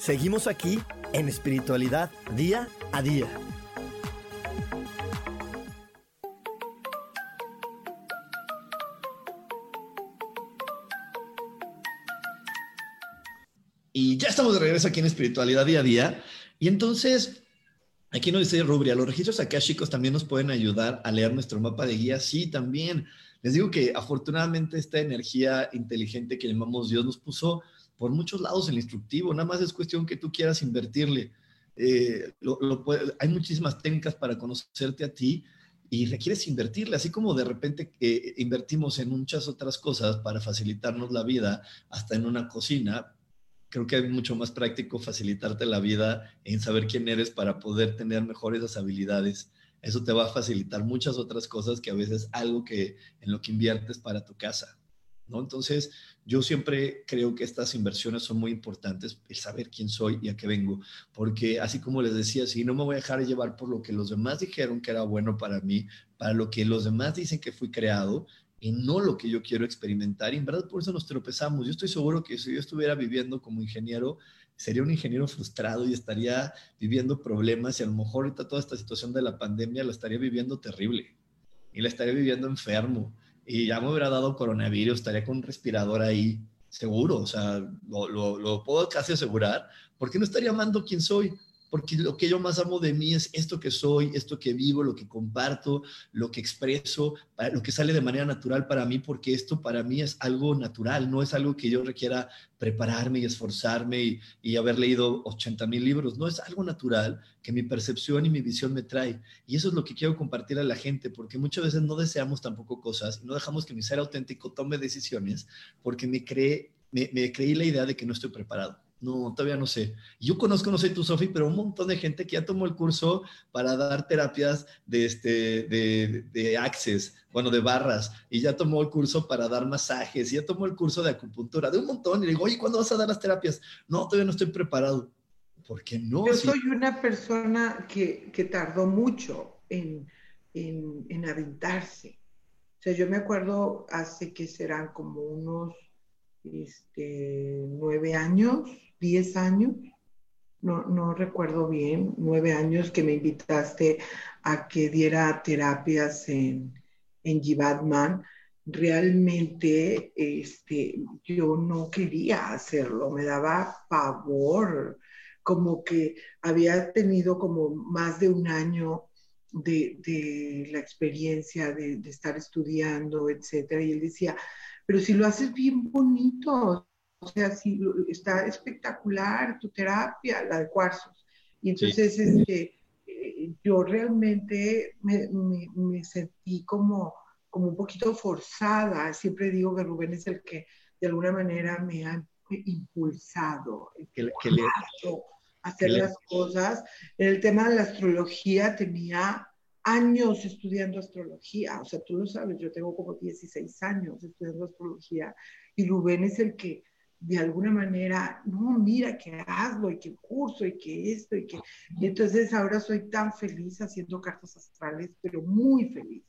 Seguimos aquí en espiritualidad día a día. Y ya estamos de regreso aquí en espiritualidad día a día. Y entonces, aquí nos dice Rubria, los registros acá chicos también nos pueden ayudar a leer nuestro mapa de guía. Sí, también. Les digo que afortunadamente esta energía inteligente que llamamos Dios nos puso por muchos lados el instructivo, nada más es cuestión que tú quieras invertirle. Eh, hay muchísimas técnicas para conocerte a ti y requieres invertirle, así como de repente eh, invertimos en muchas otras cosas para facilitarnos la vida, hasta en una cocina. Creo que es mucho más práctico facilitarte la vida en saber quién eres para poder tener mejores habilidades. Eso te va a facilitar muchas otras cosas que a veces algo que en lo que inviertes para tu casa. Entonces, yo siempre creo que estas inversiones son muy importantes, el saber quién soy y a qué vengo, porque así como les decía, si no me voy a dejar llevar por lo que los demás dijeron que era bueno para mí, para lo que los demás dicen que fui creado, y no lo que yo quiero experimentar. Y en verdad por eso nos tropezamos. Yo estoy seguro que si yo estuviera viviendo como ingeniero, sería un ingeniero frustrado y estaría viviendo problemas y a lo mejor ahorita toda esta situación de la pandemia la estaría viviendo terrible y la estaría viviendo enfermo y ya me hubiera dado coronavirus, estaría con un respirador ahí, seguro, o sea, lo, lo, puedo casi asegurar, porque no estaría amando quién soy, porque lo que yo más amo de mí es esto que soy, esto que vivo, lo que comparto, lo que expreso, lo que sale de manera natural para mí, porque esto para mí es algo natural, no es algo que yo requiera prepararme y esforzarme y, y haber leído 80 mil libros, no es algo natural que mi percepción y mi visión me trae. Y eso es lo que quiero compartir a la gente, porque muchas veces no deseamos tampoco cosas y no dejamos que mi ser auténtico tome decisiones porque me, cree, me, me creí la idea de que no estoy preparado. No, todavía no sé. Yo conozco, no sé tú, Sofi, pero un montón de gente que ya tomó el curso para dar terapias de, este, de, de access, bueno, de barras, y ya tomó el curso para dar masajes, y ya tomó el curso de acupuntura, de un montón. Y le digo, oye, ¿cuándo vas a dar las terapias? No, todavía no estoy preparado. ¿Por qué no? Yo soy una persona que, que tardó mucho en, en, en aventarse. O sea, yo me acuerdo hace que serán como unos este, nueve años, diez años, no, recuerdo bien, nueve años que me invitaste a que diera terapias en, en. Realmente este, yo no quería hacerlo, me daba pavor, como que había tenido como más de un año de, de la experiencia de, de, estar estudiando, etcétera. Y él decía, pero si lo haces bien bonito, o sea, si está espectacular tu terapia, la de cuarzos. Y entonces este, eh, yo realmente me, me, me, sentí como, como un poquito forzada. Siempre digo que Rubén es el que de alguna manera me ha impulsado, que, que le, a hacer las cosas. En el tema de la astrología tenía años estudiando astrología, o sea, tú lo sabes, yo tengo como 16 años estudiando astrología y Rubén es el que de alguna manera, no, mira que hazlo y que curso y que esto y que... Y entonces ahora soy tan feliz haciendo cartas astrales, pero muy feliz.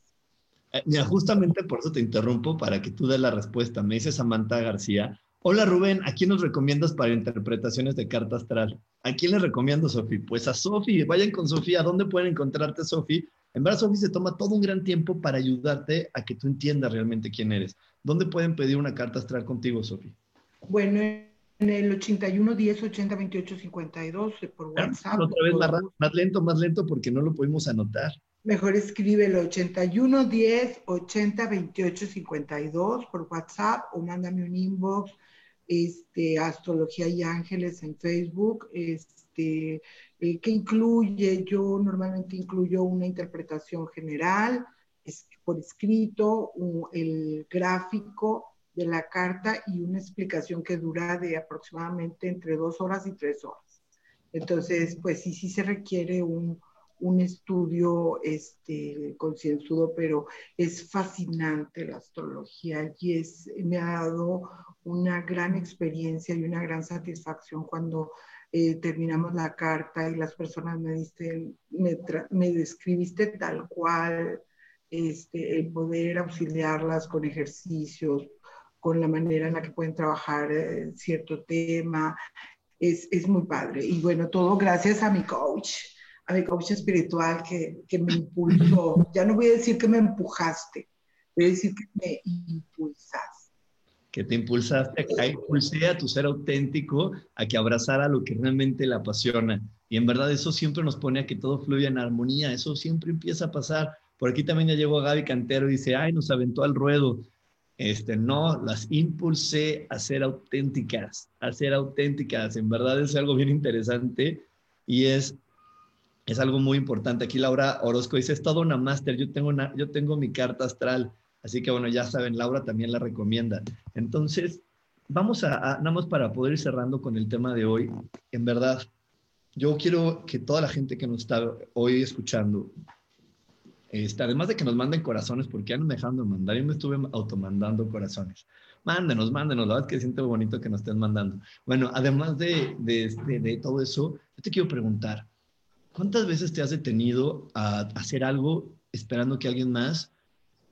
Eh, mira, justamente por eso te interrumpo para que tú des la respuesta. Me dice Samantha García, Hola Rubén, ¿a quién nos recomiendas para interpretaciones de carta astral? ¿A quién le recomiendo, Sofi? Pues a Sofi, vayan con Sofía. ¿Dónde pueden encontrarte, Sofi? En verdad, Sofi se toma todo un gran tiempo para ayudarte a que tú entiendas realmente quién eres. ¿Dónde pueden pedir una carta astral contigo, Sofi? Bueno, en el 81 10 80 28 52 por WhatsApp. Otra vez más, más, lento, más lento porque no lo pudimos anotar. Mejor escribe el 81 10 80 28 52 por WhatsApp o mándame un inbox este, Astrología y Ángeles en Facebook, este, eh, que incluye, yo normalmente incluyo una interpretación general por escrito, el gráfico de la carta y una explicación que dura de aproximadamente entre dos horas y tres horas. Entonces, pues sí, sí se requiere un, un estudio este, concienzudo, pero es fascinante la astrología y es, me ha dado una gran experiencia y una gran satisfacción cuando eh, terminamos la carta y las personas me dicen, me, me describiste tal cual, este, el poder auxiliarlas con ejercicios, con la manera en la que pueden trabajar eh, cierto tema, es, es muy padre. Y bueno, todo gracias a mi coach a mi coach espiritual que, que me impulsó. Ya no voy a decir que me empujaste, voy a decir que me impulsaste. Que te impulsaste, que impulsé a tu ser auténtico, a que abrazara lo que realmente le apasiona. Y en verdad eso siempre nos pone a que todo fluya en armonía, eso siempre empieza a pasar. Por aquí también ya llegó Gaby Cantero y dice, ay, nos aventó al ruedo. Este, no, las impulsé a ser auténticas, a ser auténticas. En verdad es algo bien interesante y es es algo muy importante. Aquí Laura Orozco dice, es todo una máster, yo, tengo una, yo tengo mi carta astral, así que bueno, ya saben, Laura también la recomienda. Entonces, vamos a, nada más para poder ir cerrando con el tema de hoy, en verdad, yo quiero que toda la gente que nos está hoy escuchando, este, además de que nos manden corazones, porque ya no me dejando de mandar, yo me estuve automandando corazones. Mándenos, mándenos, la verdad es que siento bonito que nos estén mandando. Bueno, además de, de, de todo eso, yo te quiero preguntar, ¿Cuántas veces te has detenido a hacer algo esperando que alguien más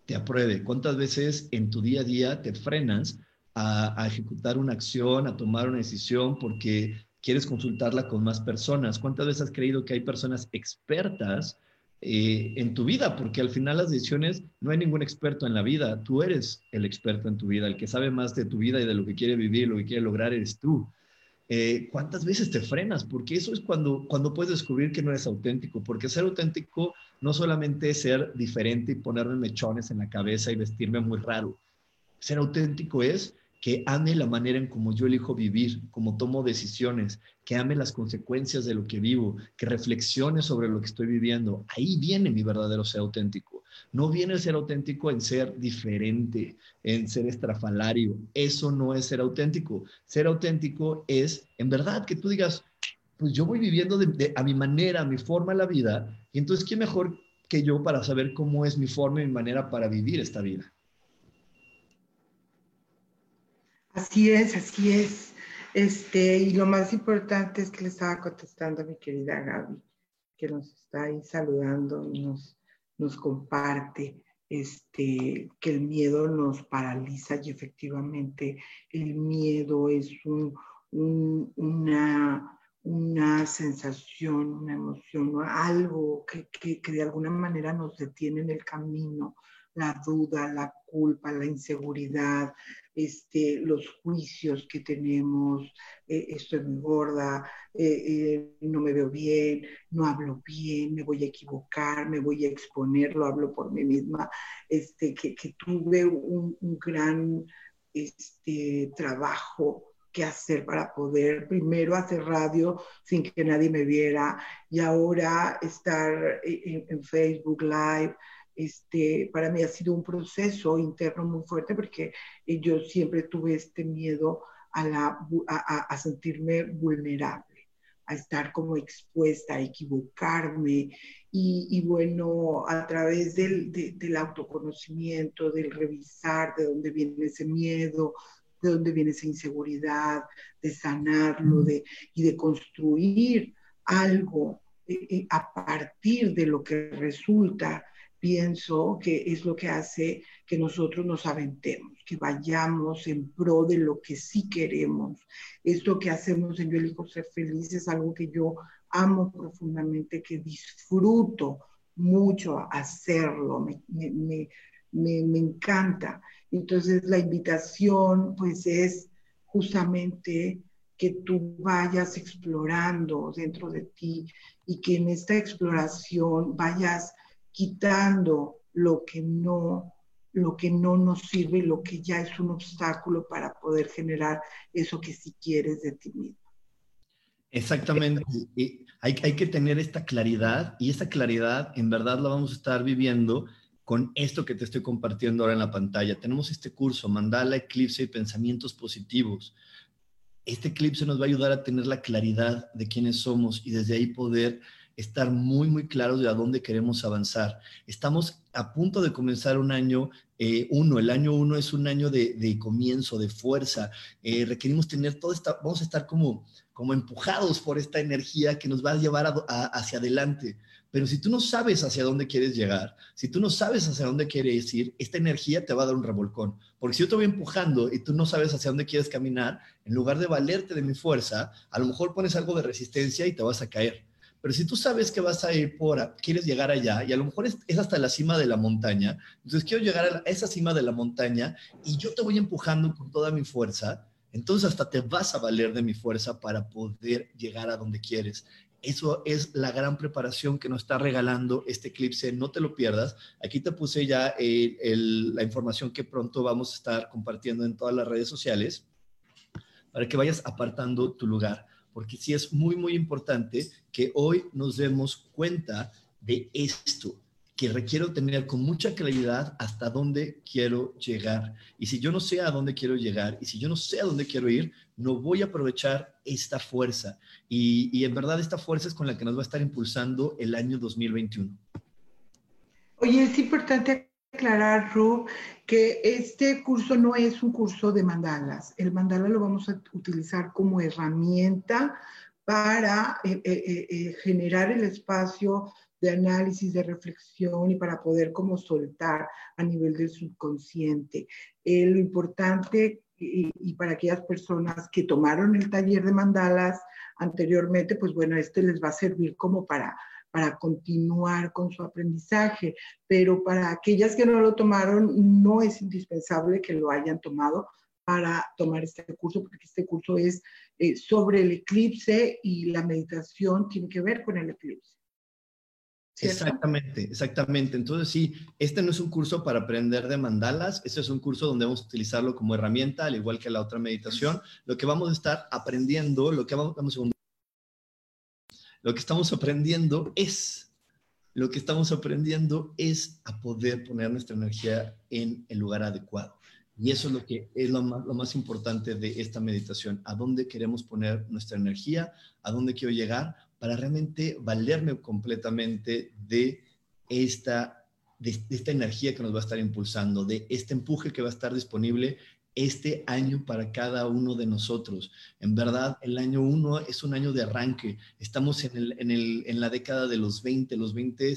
te apruebe? ¿Cuántas veces en tu día a día te frenas a, ejecutar una acción, a tomar una decisión porque quieres consultarla con más personas? ¿Cuántas veces has creído que hay personas expertas eh, en tu vida? Porque al final las decisiones, no hay ningún experto en la vida, tú eres el experto en tu vida, el que sabe más de tu vida y de lo que quiere vivir, lo que quiere lograr eres tú. Eh, ¿cuántas veces te frenas? Porque eso es cuando, cuando puedes descubrir que no eres auténtico, porque ser auténtico no solamente es ser diferente y ponerme mechones en la cabeza y vestirme muy raro. Ser auténtico es que ame la manera en cómo yo elijo vivir, cómo tomo decisiones, que ame las consecuencias de lo que vivo, que reflexione sobre lo que estoy viviendo. Ahí viene mi verdadero ser auténtico. No viene el ser auténtico en ser diferente, en ser estrafalario. Eso no es ser auténtico. Ser auténtico es, en verdad, que tú digas, pues yo voy viviendo a mi manera, a mi forma la vida, y entonces, ¿qué mejor que yo para saber cómo es mi forma y mi manera para vivir esta vida? Así es, así es. Este, y lo más importante es que le estaba contestando a mi querida Gaby, que nos está ahí saludando y nos comparte este, que el miedo nos paraliza y efectivamente el miedo es una, una sensación, una emoción, algo que, que, de alguna manera nos detiene en el camino, la duda, la culpa, la inseguridad, este, los juicios que tenemos, eh, estoy muy gorda, eh, eh, no me veo bien, no hablo bien, me voy a equivocar, me voy a exponer, lo hablo por mí misma, este, que, tuve un, gran este, trabajo que hacer para poder primero hacer radio sin que nadie me viera y ahora estar en Facebook Live, este, para mí ha sido un proceso interno muy fuerte porque eh, yo siempre tuve este miedo a, la, a, sentirme vulnerable, a estar como expuesta, a equivocarme. Y, bueno, a través del, del, autoconocimiento, del revisar de dónde viene ese miedo, de dónde viene esa inseguridad, de sanarlo de, y de construir algo eh, eh, a partir de lo que resulta pienso que es lo que hace que nosotros nos aventemos, que vayamos en pro de lo que sí queremos. Esto que hacemos en Yo elijo ser feliz es algo que yo amo profundamente, que disfruto mucho hacerlo, me, me, me, me encanta. Entonces la invitación pues es justamente que tú vayas explorando dentro de ti y que en esta exploración vayas quitando lo que no lo que no nos sirve y lo que ya es un obstáculo para poder generar eso que sí quieres de ti mismo. Exactamente. hay, hay que tener esta claridad y esta claridad en verdad la vamos a estar viviendo con esto que te estoy compartiendo ahora en la pantalla. Tenemos este curso, Mandala, Eclipse y Pensamientos Positivos. Este eclipse nos va a ayudar a tener la claridad de quiénes somos y desde ahí poder estar muy, muy claros de a dónde queremos avanzar. Estamos a punto de comenzar un año eh, uno. El año uno es un año de, comienzo, de fuerza. Eh, requerimos tener toda esta, vamos a estar como, como empujados por esta energía que nos va a llevar hacia adelante. Pero si tú no sabes hacia dónde quieres llegar, si tú no sabes hacia dónde quieres ir, esta energía te va a dar un revolcón. Porque si yo te voy empujando y tú no sabes hacia dónde quieres caminar, en lugar de valerte de mi fuerza, a lo mejor pones algo de resistencia y te vas a caer. Pero si tú sabes que vas a ir por, quieres llegar allá y a lo mejor es, hasta la cima de la montaña, entonces quiero llegar a, esa cima de la montaña y yo te voy empujando con toda mi fuerza, entonces hasta te vas a valer de mi fuerza para poder llegar a donde quieres. Eso es la gran preparación que nos está regalando este eclipse. No te lo pierdas. Aquí te puse ya la información que pronto vamos a estar compartiendo en todas las redes sociales para que vayas apartando tu lugar. Porque sí es muy, muy importante que hoy nos demos cuenta de esto que requiero tener con mucha claridad hasta dónde quiero llegar. Y si yo no sé a dónde quiero llegar y si yo no sé a dónde quiero ir, no voy a aprovechar esta fuerza. Y, y en verdad esta fuerza es con la que nos va a estar impulsando el año 2021. Oye, es importante aclarar, Ru, que este curso no es un curso de mandalas. El mandala lo vamos a utilizar como herramienta para eh, eh, eh, generar el espacio de análisis, de reflexión y para poder como soltar a nivel del subconsciente. Lo importante y, para aquellas personas que tomaron el taller de mandalas anteriormente, pues bueno, este les va a servir como para para continuar con su aprendizaje, pero para aquellas que no lo tomaron, no es indispensable que lo hayan tomado para tomar este curso, porque este curso es eh, sobre el eclipse y la meditación tiene que ver con el eclipse. Exactamente, exactamente. Entonces sí, este no es un curso para aprender de mandalas, este es un curso donde vamos a utilizarlo como herramienta, al igual que la otra meditación. Lo que vamos a estar aprendiendo, lo que vamos, lo que estamos aprendiendo es, lo que estamos aprendiendo es a poder poner nuestra energía en el lugar adecuado. Y eso es lo que es lo más, importante de esta meditación, a dónde queremos poner nuestra energía, a dónde quiero llegar para realmente valerme completamente de esta, de, esta energía que nos va a estar impulsando, de este empuje que va a estar disponible este año para cada uno de nosotros. En verdad, el año uno es un año de arranque. Estamos en, el, en, el, en la década de los 20. Los 20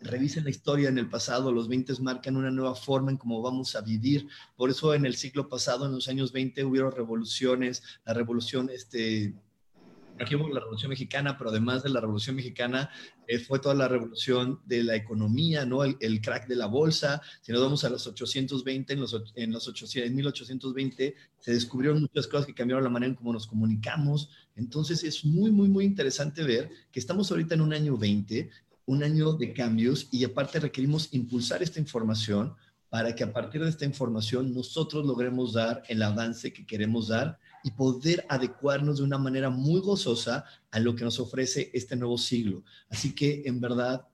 revisen la historia en el pasado, los 20 marcan una nueva forma en cómo vamos a vivir. Por eso en el siglo pasado, en los años 20, hubo revoluciones, la revolución este, aquí hubo la Revolución Mexicana, pero además de la Revolución Mexicana eh, fue toda la revolución de la economía, ¿no? El, crack de la bolsa. Si nos vamos a los 820, en los, en los 800, en 1820 se descubrieron muchas cosas que cambiaron la manera en cómo nos comunicamos. Entonces es muy, muy, muy interesante ver que estamos ahorita en un año 20, un año de cambios y aparte requerimos impulsar esta información para que a partir de esta información nosotros logremos dar el avance que queremos dar y poder adecuarnos de una manera muy gozosa a lo que nos ofrece este nuevo siglo. Así que en verdad,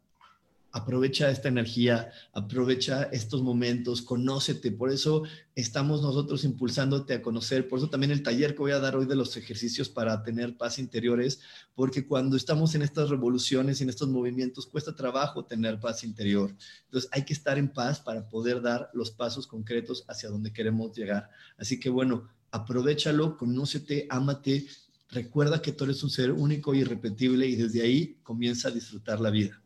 aprovecha esta energía, aprovecha estos momentos, conócete. Por eso estamos nosotros impulsándote a conocer. Por eso también el taller que voy a dar hoy de los ejercicios para tener paz interiores, porque cuando estamos en estas revoluciones y en estos movimientos cuesta trabajo tener paz interior. Entonces hay que estar en paz para poder dar los pasos concretos hacia donde queremos llegar. Así que bueno, aprovechalo, conócete, ámate, recuerda que tú eres un ser único y irrepetible y desde ahí comienza a disfrutar la vida.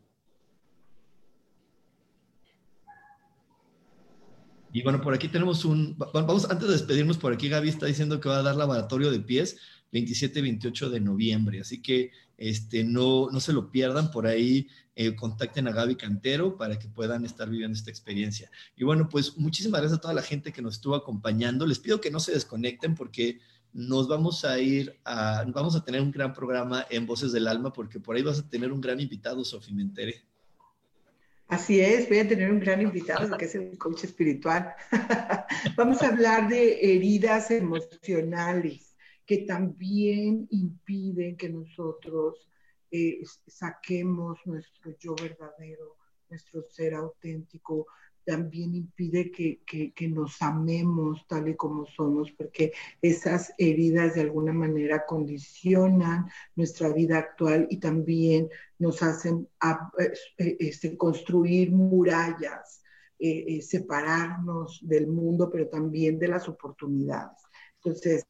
Y bueno, por aquí tenemos un, vamos, antes de despedirnos, por aquí Gaby está diciendo que va a dar laboratorio de pies 27-28 de noviembre, así que este, no, no se lo pierdan, por ahí eh, contacten a Gaby Cantero para que puedan estar viviendo esta experiencia. Y bueno, pues muchísimas gracias a toda la gente que nos estuvo acompañando. Les pido que no se desconecten porque nos vamos a ir a, vamos a tener un gran programa en Voces del Alma porque por ahí vas a tener un gran invitado, Sofi, me. Así es, voy a tener un gran invitado que es el coach espiritual. vamos a hablar de heridas emocionales que también impiden que nosotros eh, saquemos nuestro yo verdadero, nuestro ser auténtico, también impide que, que, nos amemos tal y como somos, porque esas heridas de alguna manera condicionan nuestra vida actual y también nos hacen eh, este, construir murallas, eh, separarnos del mundo, pero también de las oportunidades. Entonces,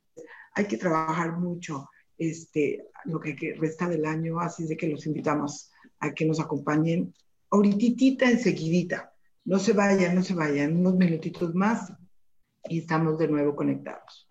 hay que trabajar mucho este, lo que resta del año, así de que los invitamos a que nos acompañen ahorita, enseguidita. No se vayan, no se vayan, unos minutitos más y estamos de nuevo conectados.